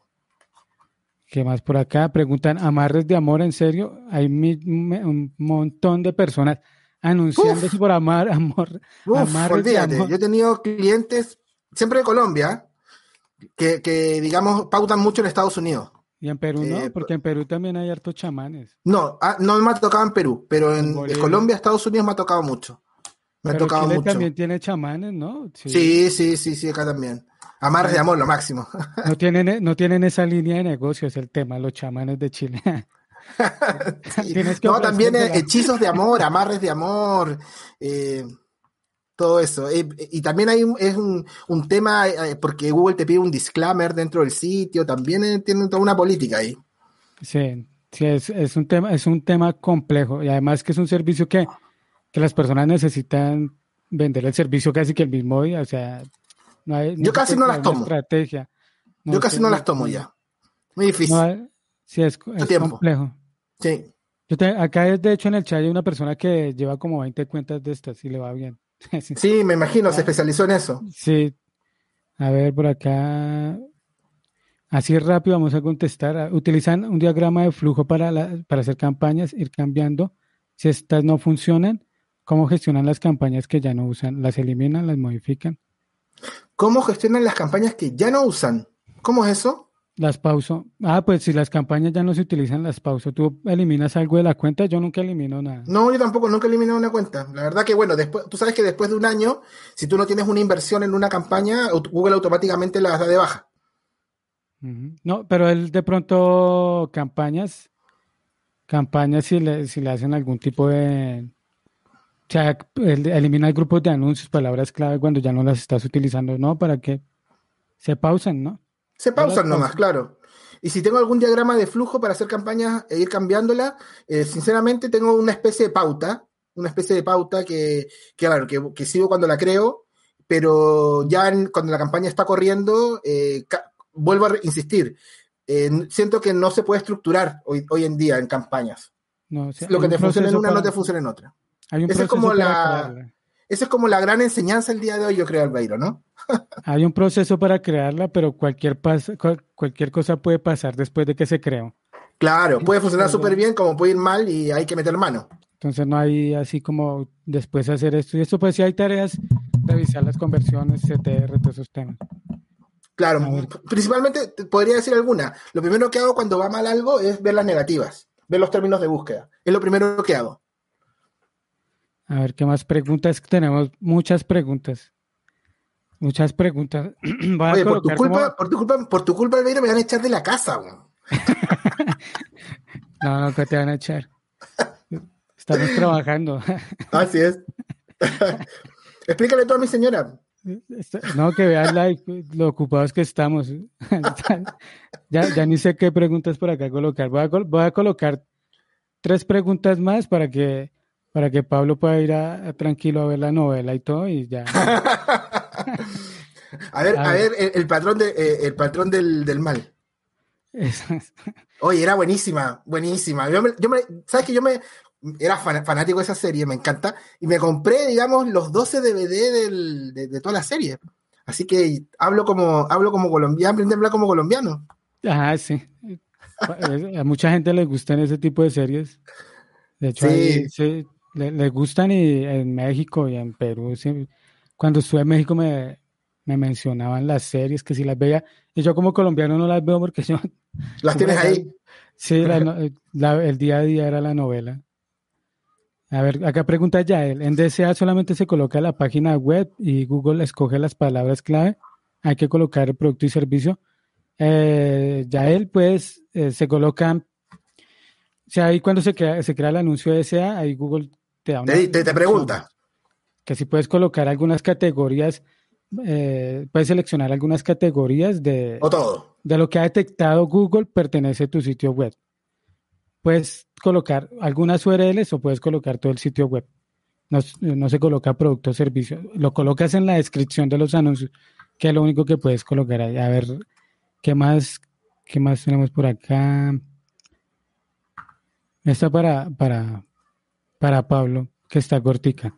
¿Qué más por acá? Preguntan, ¿amarres de amor en serio? Hay un montón de personas anunciándose por amar, amor. olvídate, yo he tenido clientes, siempre de Colombia, que, digamos, pautan mucho en Estados Unidos. Y en Perú no, eh, porque en Perú también hay hartos chamanes. No, ah, no me ha tocado en Perú, pero en, Colombia, Estados Unidos me ha tocado mucho. Me ha tocado mucho. también tiene chamanes, ¿no? Sí, sí, sí, sí, acá también. Amarres de amor, lo máximo. No [LAUGHS] tienen, no tienen esa línea de negocios, el tema, los chamanes de Chile. [LAUGHS] [LAUGHS] no, también hechizos de amor, amarres de amor. Eh, todo eso. Eh, y también hay un, es un, un, tema, eh, porque Google te pide un disclaimer dentro del sitio, también eh, tienen toda una política ahí. Sí, sí, es, es, un tema, es un tema complejo y además que es un servicio que, que las personas necesitan vender el servicio casi que el mismo día, o sea, no hay, yo casi no las tomo. Estrategia. yo casi no las tomo ya. Muy difícil. Sí, es, es complejo. Sí. acá, de hecho, en el chat hay una persona que lleva como 20 cuentas de estas y le va bien. [LAUGHS] sí, me imagino, se especializó en eso. Sí. A ver, por acá. Así rápido vamos a contestar. Utilizan un diagrama de flujo para, para hacer campañas, ir cambiando. Si estas no funcionan, ¿cómo gestionan las campañas que ya no usan? ¿Las eliminan, las modifican? ¿Cómo gestionan las campañas que ya no usan? ¿Cómo es eso? Las pauso. Ah, pues si las campañas ya no se utilizan, las pauso. ¿Tú eliminas algo de la cuenta? Yo nunca elimino nada. No, yo tampoco, nunca elimino una cuenta. La verdad que, bueno, después, tú sabes que después de un año, si tú no tienes una inversión en una campaña, Google automáticamente la da de baja. No, pero él de pronto campañas, campañas si le, si le hacen algún tipo de... O sea, elimina el grupo de anuncios, palabras clave cuando ya no las estás utilizando, ¿no? Para que se pausen, ¿no? Se pausan nomás, claro. Y si tengo algún diagrama de flujo para hacer campañas e ir cambiándola, eh, sinceramente tengo una especie de pauta, una especie de pauta que, claro, que, sigo cuando la creo, pero ya cuando la campaña está corriendo, eh, vuelvo a insistir, eh, siento que no se puede estructurar hoy, hoy en día en campañas. Lo que te funciona en una no te funciona en otra. Esa es como la, esa es como la gran enseñanza el día de hoy, yo creo, Albeiro, ¿no? Hay un proceso para crearla, pero cualquier, cualquier cosa puede pasar después de que se creó. Claro, puede funcionar súper bien, como puede ir mal y hay que meter mano. Entonces no hay así como después hacer esto. Y esto pues sí hay tareas, revisar las conversiones, CTR, todos esos temas. Claro, principalmente podría decir alguna. Lo primero que hago cuando va mal algo es ver las negativas. ver los términos de búsqueda. Es lo primero que hago. A ver, ¿qué más preguntas? Tenemos muchas preguntas. Muchas preguntas. [CLEARS THROAT] Oye, por, tu culpa, por, tu culpa, por tu culpa, Albeiro, me van a echar de la casa. [LAUGHS] no, no, que te van a echar. Estamos trabajando. [LAUGHS] Así es. [LAUGHS] Explícale tú a mi señora. No, que vean lo ocupados que estamos. ya, ya ni sé qué preguntas por acá colocar. Voy a, voy a colocar tres preguntas más para que para que Pablo pueda ir a, tranquilo a ver la novela y todo y ya. [LAUGHS] a ver, a, ver, el, patrón de, eh, el patrón del, del mal. Oye, era buenísima, buenísima. Yo yo me, ¿Sabes que yo me era fanático de esa serie, me encanta, y me compré, digamos, los 12 DVD de, toda la serie. Así que hablo como, hablo como colombiano, aprendí a hablar como colombiano. Ajá, sí. A mucha gente le gustan ese tipo de series. De hecho, sí. le, gustan y en México y en Perú. Cuando estuve en México me, mencionaban las series que si las veía. Y yo como colombiano no las veo porque yo... ¿Las [LAUGHS] tienes ahí? Sí, [LAUGHS] el día a día era la novela. A ver, acá pregunta Yael. En DSA solamente se coloca la página web y Google escoge las palabras clave. Hay que colocar el producto y servicio. Eh, Yael, pues, eh, se colocan. O sea, ahí cuando se crea, se crea el anuncio de DSA, ahí Google te da una. Te, pregunta. Que si puedes colocar algunas categorías, eh, puedes seleccionar algunas categorías de. O todo. De lo que ha detectado Google pertenece a tu sitio web puedes colocar algunas URLs o puedes colocar todo el sitio web. No, se coloca producto o servicio. Lo colocas en la descripción de los anuncios, que es lo único que puedes colocar ahí. A ver, ¿qué más, qué más tenemos por acá? Esta para, para, para Pablo, que está cortica.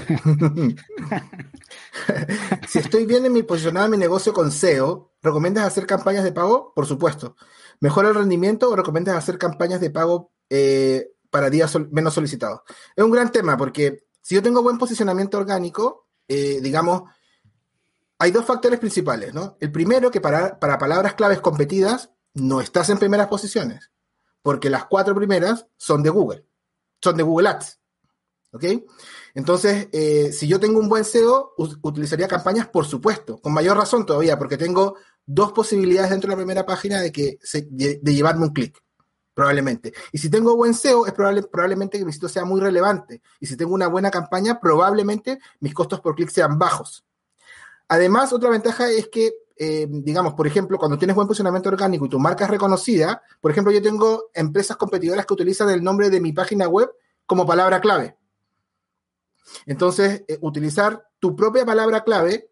[LAUGHS] si estoy bien en mi posicionado en mi negocio con SEO, ¿recomiendas hacer campañas de pago? Por supuesto. ¿Mejora el rendimiento o recomiendas hacer campañas de pago eh, para días menos solicitados? Es un gran tema porque si yo tengo buen posicionamiento orgánico, eh, digamos, hay dos factores principales, ¿no? El primero, que para, para palabras claves competidas no estás en primeras posiciones, porque las cuatro primeras son de Google, son de Google Ads. ¿Ok? Entonces, eh, si yo tengo un buen SEO, utilizaría campañas, por supuesto, con mayor razón todavía, porque tengo dos posibilidades dentro de la primera página de, que de, llevarme un clic, probablemente. Y si tengo buen SEO, es probable, probablemente que mi sitio sea muy relevante. Y si tengo una buena campaña, probablemente mis costos por clic sean bajos. Además, otra ventaja es que, eh, digamos, por ejemplo, cuando tienes buen posicionamiento orgánico y tu marca es reconocida, por ejemplo, yo tengo empresas competidoras que utilizan el nombre de mi página web como palabra clave. Entonces, eh, utilizar tu propia palabra clave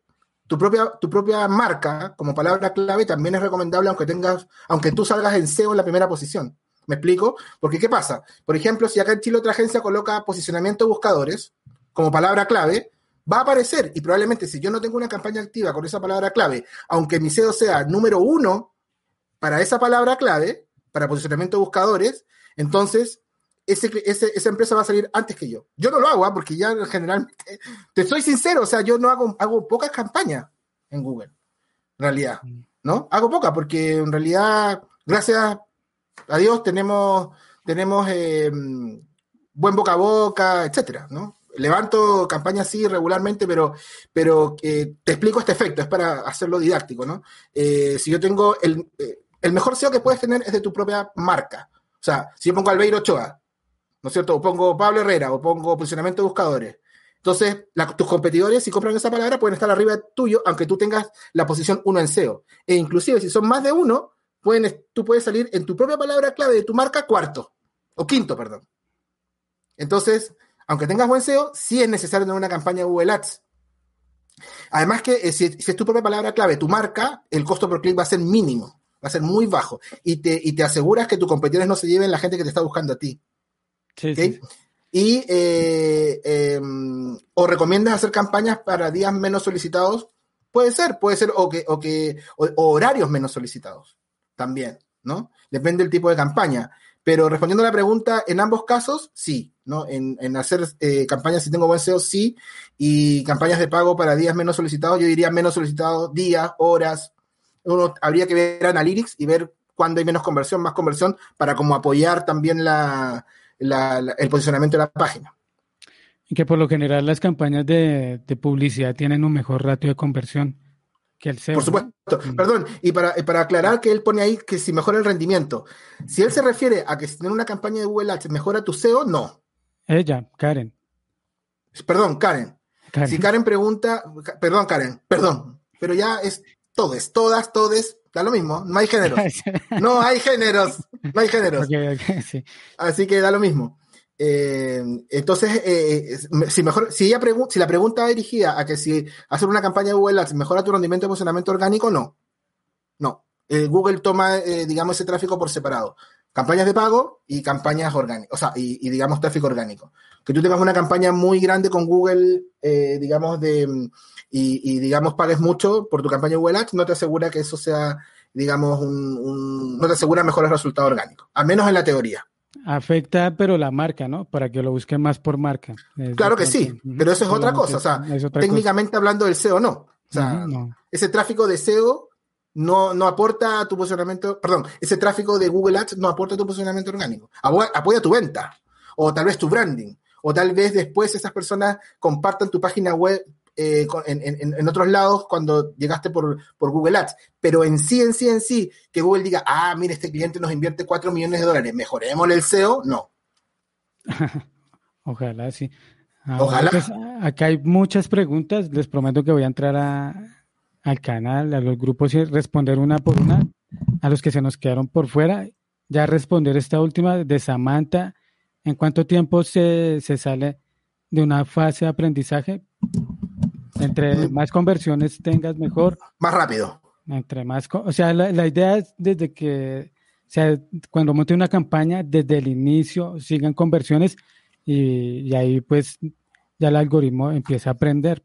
tu propia, tu propia marca como palabra clave también es recomendable aunque tengas, aunque tú salgas en SEO en la primera posición. ¿Me explico? Porque ¿qué pasa? Por ejemplo, si acá en Chile otra agencia coloca posicionamiento de buscadores como palabra clave, va a aparecer y probablemente si yo no tengo una campaña activa con esa palabra clave, aunque mi SEO sea número uno para esa palabra clave, para posicionamiento de buscadores, entonces esa empresa va a salir antes que yo. Yo no lo hago, ¿ah? porque ya en general, te soy sincero, o sea, yo no hago, hago pocas campañas en Google, en realidad. ¿no? Hago pocas, porque en realidad, gracias a Dios, tenemos, tenemos eh, buen boca a boca, etcétera, ¿no? Levanto campañas sí regularmente, pero, pero eh, te explico este efecto, es para hacerlo didáctico, ¿no? Eh, si yo tengo el, el mejor SEO que puedes tener es de tu propia marca. O sea, si yo pongo Albeiro Ochoa, ¿no es cierto? O pongo Pablo Herrera, o pongo posicionamiento de buscadores. Entonces, tus competidores, si compran esa palabra, pueden estar arriba tuyo, aunque tú tengas la posición 1 en SEO. E inclusive, si son más de uno, pueden, tú puedes salir en tu propia palabra clave de tu marca cuarto, o quinto, perdón. Entonces, aunque tengas buen SEO, sí es necesario tener una campaña Google Ads. Además que eh, si, es tu propia palabra clave, tu marca, el costo por clic va a ser mínimo, va a ser muy bajo. Y te, y te aseguras que tus competidores no se lleven la gente que te está buscando a ti. Y eh, em, o recomiendas hacer campañas para días menos solicitados, puede ser, puede ser, o que, o que, horarios menos solicitados, también, ¿no? Depende del tipo de campaña. Pero respondiendo a la pregunta, en ambos casos, sí, ¿no? En, hacer eh, campañas si tengo buen SEO, sí, y campañas de pago para días menos solicitados, yo diría menos solicitados, días, horas. Uno habría que ver Analytics y ver cuando hay menos conversión, más conversión, para como apoyar también la, el posicionamiento de la página. Y que por lo general las campañas de, publicidad tienen un mejor ratio de conversión que el SEO. Por supuesto. Perdón, y para, para, aclarar que él pone ahí que si mejora el rendimiento. Si él se refiere a que si tiene una campaña de Google Ads mejora tu SEO, no. Ella, Karen. Perdón, Karen. Si Karen pregunta, perdón, Karen, perdón, pero ya es todes, todas, todes, da lo mismo, no hay géneros. [LAUGHS] No hay géneros, no hay géneros. Así que da lo mismo. Eh, entonces, eh, si mejor, si ella si la pregunta va dirigida a que si hacer una campaña de Google Ads mejora tu rendimiento de posicionamiento orgánico, no. No. Eh, Google toma, digamos, ese tráfico por separado. Campañas de pago y campañas orgánicas, o sea, y, digamos tráfico orgánico. Que tú tengas una campaña muy grande con Google, digamos, de, y, digamos, pagues mucho por tu campaña Google Ads, no te asegura que eso sea, digamos, un, no te asegura mejores resultados orgánicos, al menos en la teoría. Afecta, pero la marca, ¿no? Para que lo busquen más por marca. claro que sí, pero eso es otra cosa. O sea, técnicamente hablando del SEO, no. O sea, ese tráfico de SEO no, no aporta a tu posicionamiento, perdón, ese tráfico de Google Ads no aporta a tu posicionamiento orgánico. Apoya tu venta, o tal vez tu branding, o tal vez después esas personas compartan tu página web eh, en, otros lados cuando llegaste por, Google Ads. Pero en sí, en sí, en sí, que Google diga, ah, mire, este cliente nos invierte 4 millones de dólares, mejoremos el SEO, no. [LAUGHS] Ojalá, sí. Ojalá. Pues, acá hay muchas preguntas, les prometo que voy a entrar al canal, a los grupos y responder una por una, a los que se nos quedaron por fuera. Ya responder esta última de Samantha. ¿En cuánto tiempo se, se sale de una fase de aprendizaje? Entre más conversiones tengas, mejor. Más rápido. Entre más, o sea, la, idea es desde que, o sea, cuando monte una campaña, desde el inicio sigan conversiones y, ahí pues ya el algoritmo empieza a aprender.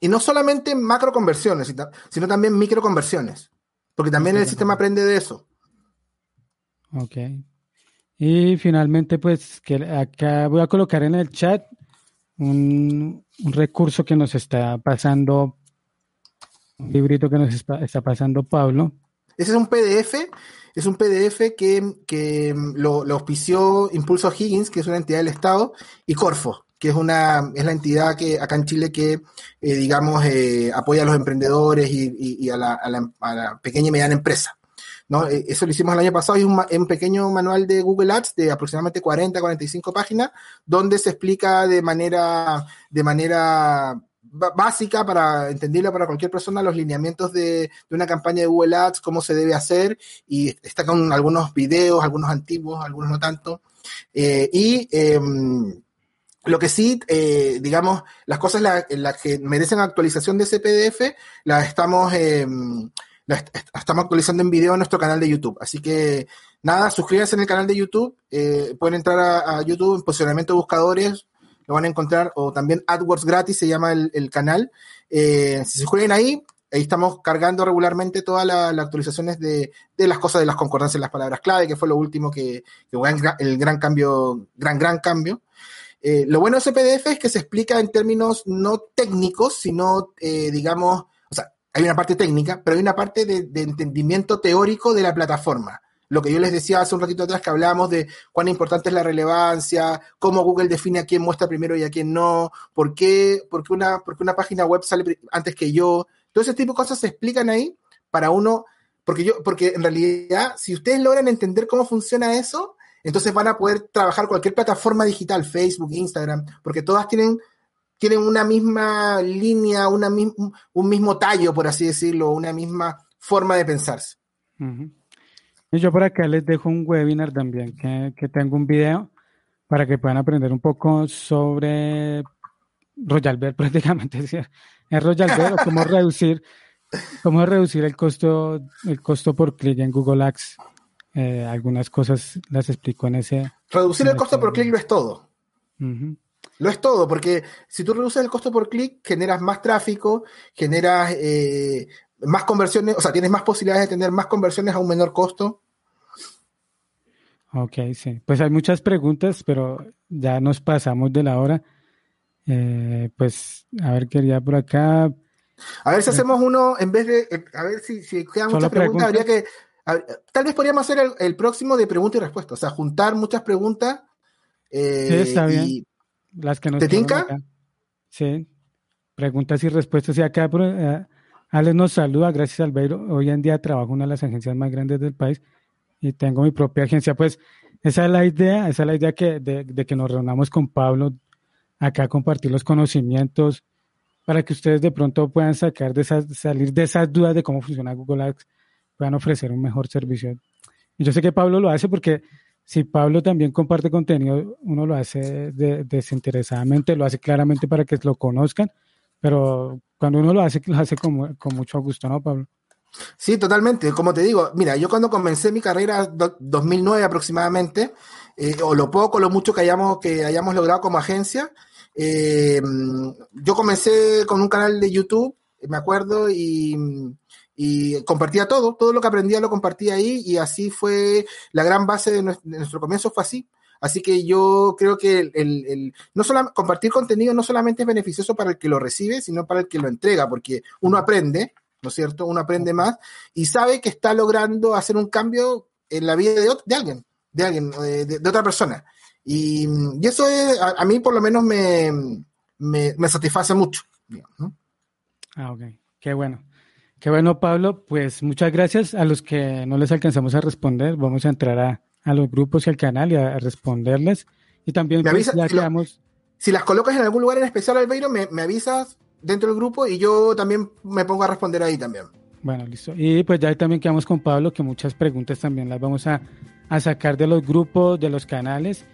Y no solamente macro conversiones, sino también micro conversiones, porque también el sistema aprende de eso. Ok. Y finalmente, pues, que acá voy a colocar en el chat un, recurso que nos está pasando, un librito que nos está, pasando Pablo. Ese es un PDF, es un PDF que, lo, auspició Impulso Higgins, que es una entidad del Estado, y Corfo, que es una es la entidad que acá en Chile que eh, digamos eh, apoya a los emprendedores y, a, la, a, la, pequeña y mediana empresa. Eh, eso lo hicimos el año pasado, es un, pequeño manual de Google Ads de aproximadamente 40, 45 páginas, donde se explica de manera, de manera básica para entenderlo para cualquier persona los lineamientos de, una campaña de Google Ads, cómo se debe hacer, y está con algunos videos, algunos antiguos, algunos no tanto. Eh, y em, lo que sí, eh, digamos, las cosas las que merecen actualización de ese PDF, las estamos em, estamos actualizando en video en nuestro canal de YouTube. Así que nada, suscríbanse en el canal de YouTube. Eh, pueden entrar a, YouTube en posicionamiento de buscadores, lo van a encontrar, o también AdWords gratis se llama el, canal. Eh, si se suscriben ahí, ahí estamos cargando regularmente todas las actualizaciones de, las cosas de las concordancias en las palabras clave, que fue lo último que, fue el gran cambio, gran, gran cambio. Eh, lo bueno de ese PDF es que se explica en términos no técnicos, sino, digamos, hay una parte técnica, pero hay una parte de, entendimiento teórico de la plataforma. Lo que yo les decía hace un ratito atrás que hablábamos de cuán importante es la relevancia, cómo Google define a quién muestra primero y a quién no, por qué, una, porque una página web sale antes que yo. Todo ese tipo de cosas se explican ahí para uno, porque yo, porque en realidad, si ustedes logran entender cómo funciona eso, entonces van a poder trabajar cualquier plataforma digital, Facebook, Instagram, porque todas tienen tienen una misma línea, una, un mismo tallo, por así decirlo, una misma forma de pensarse. yo por acá les dejo un webinar también, que, tengo un video para que puedan aprender un poco sobre Royal [LAUGHS] prácticamente. Es, Royal o cómo [LAUGHS] reducir, cómo reducir el costo, el costo por clic en Google Ads. Eh, algunas cosas las explico en ese. Reducir el costo por clic lo es todo. Lo es todo, porque si tú reduces el costo por clic, generas más tráfico, generas eh, más conversiones, o sea, tienes más posibilidades de tener más conversiones a un menor costo. Ok, sí. Pues hay muchas preguntas, pero ya nos pasamos de la hora. Eh, pues, a ver, quería por acá. A ver si hacemos uno, en vez de, a ver si, si quedan muchas preguntas, habría que, tal vez podríamos hacer el, próximo de pregunta y respuesta, o sea, juntar muchas preguntas. Eh, sí, está bien. Las que nos ¿Te tinca? Sí, preguntas y respuestas. Y acá eh, Alex nos saluda, gracias Albeiro. Hoy en día trabajo en una de las agencias más grandes del país y tengo mi propia agencia. Pues esa es la idea, esa es la idea que, de, que nos reunamos con Pablo acá a compartir los conocimientos para que ustedes de pronto puedan sacar de esas, salir de esas dudas de cómo funciona Google Ads, puedan ofrecer un mejor servicio. Y yo sé que Pablo lo hace porque si Pablo también comparte contenido, uno lo hace desinteresadamente, lo hace claramente para que lo conozcan, pero cuando uno lo hace, lo hace con, con mucho gusto, ¿no, Pablo? Sí, totalmente. Como te digo, mira, yo cuando comencé mi carrera, 2009 aproximadamente, eh, o lo poco, lo mucho que hayamos, que hayamos logrado como agencia, eh, yo comencé con un canal de YouTube, me acuerdo, y, compartía todo, todo lo que aprendía lo compartía ahí, y así fue la gran base de nuestro, comienzo, fue así. Así que yo creo que el, no solo, compartir contenido no solamente es beneficioso para el que lo recibe, sino para el que lo entrega, porque uno aprende, ¿no es cierto? Uno aprende más y sabe que está logrando hacer un cambio en la vida de, alguien, de alguien, de, otra persona. Y, eso a, mí por lo menos me, me, satisface mucho. Ah, ok. Qué bueno. Qué bueno, Pablo. Pues muchas gracias a los que no les alcanzamos a responder. Vamos a entrar a, a los grupos y al canal y a, responderles. Y también pues, si, las colocas en algún lugar en especial, Albeiro, me, me avisas dentro del grupo y yo también me pongo a responder ahí también. Bueno, listo. Y pues ya también quedamos con Pablo, que muchas preguntas también las vamos a, a sacar de los grupos, de los canales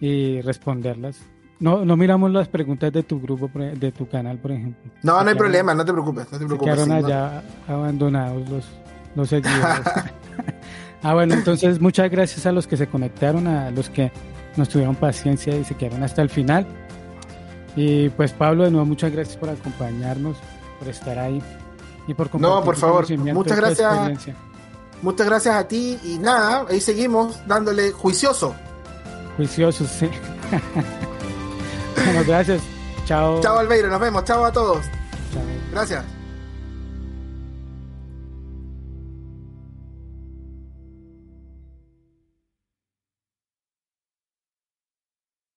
y responderlas. No, no miramos las preguntas de tu grupo, de tu canal, por ejemplo. No, no hay problema, no te preocupes, no te preocupes. quedaron allá abandonados los, los seguidores. [LAUGHS] Ah, bueno, entonces muchas gracias a los que se conectaron, a los que nos tuvieron paciencia y se quedaron hasta el final. Y pues Pablo, de nuevo, muchas gracias por acompañarnos, por estar ahí y por compartir No, por favor, muchas gracias. Muchas gracias a ti y nada, ahí seguimos dándole juicioso. Juicioso, sí. [LAUGHS] bueno, gracias. Chao. Chao Albeiro, nos vemos. Chao a todos. Chao. Gracias.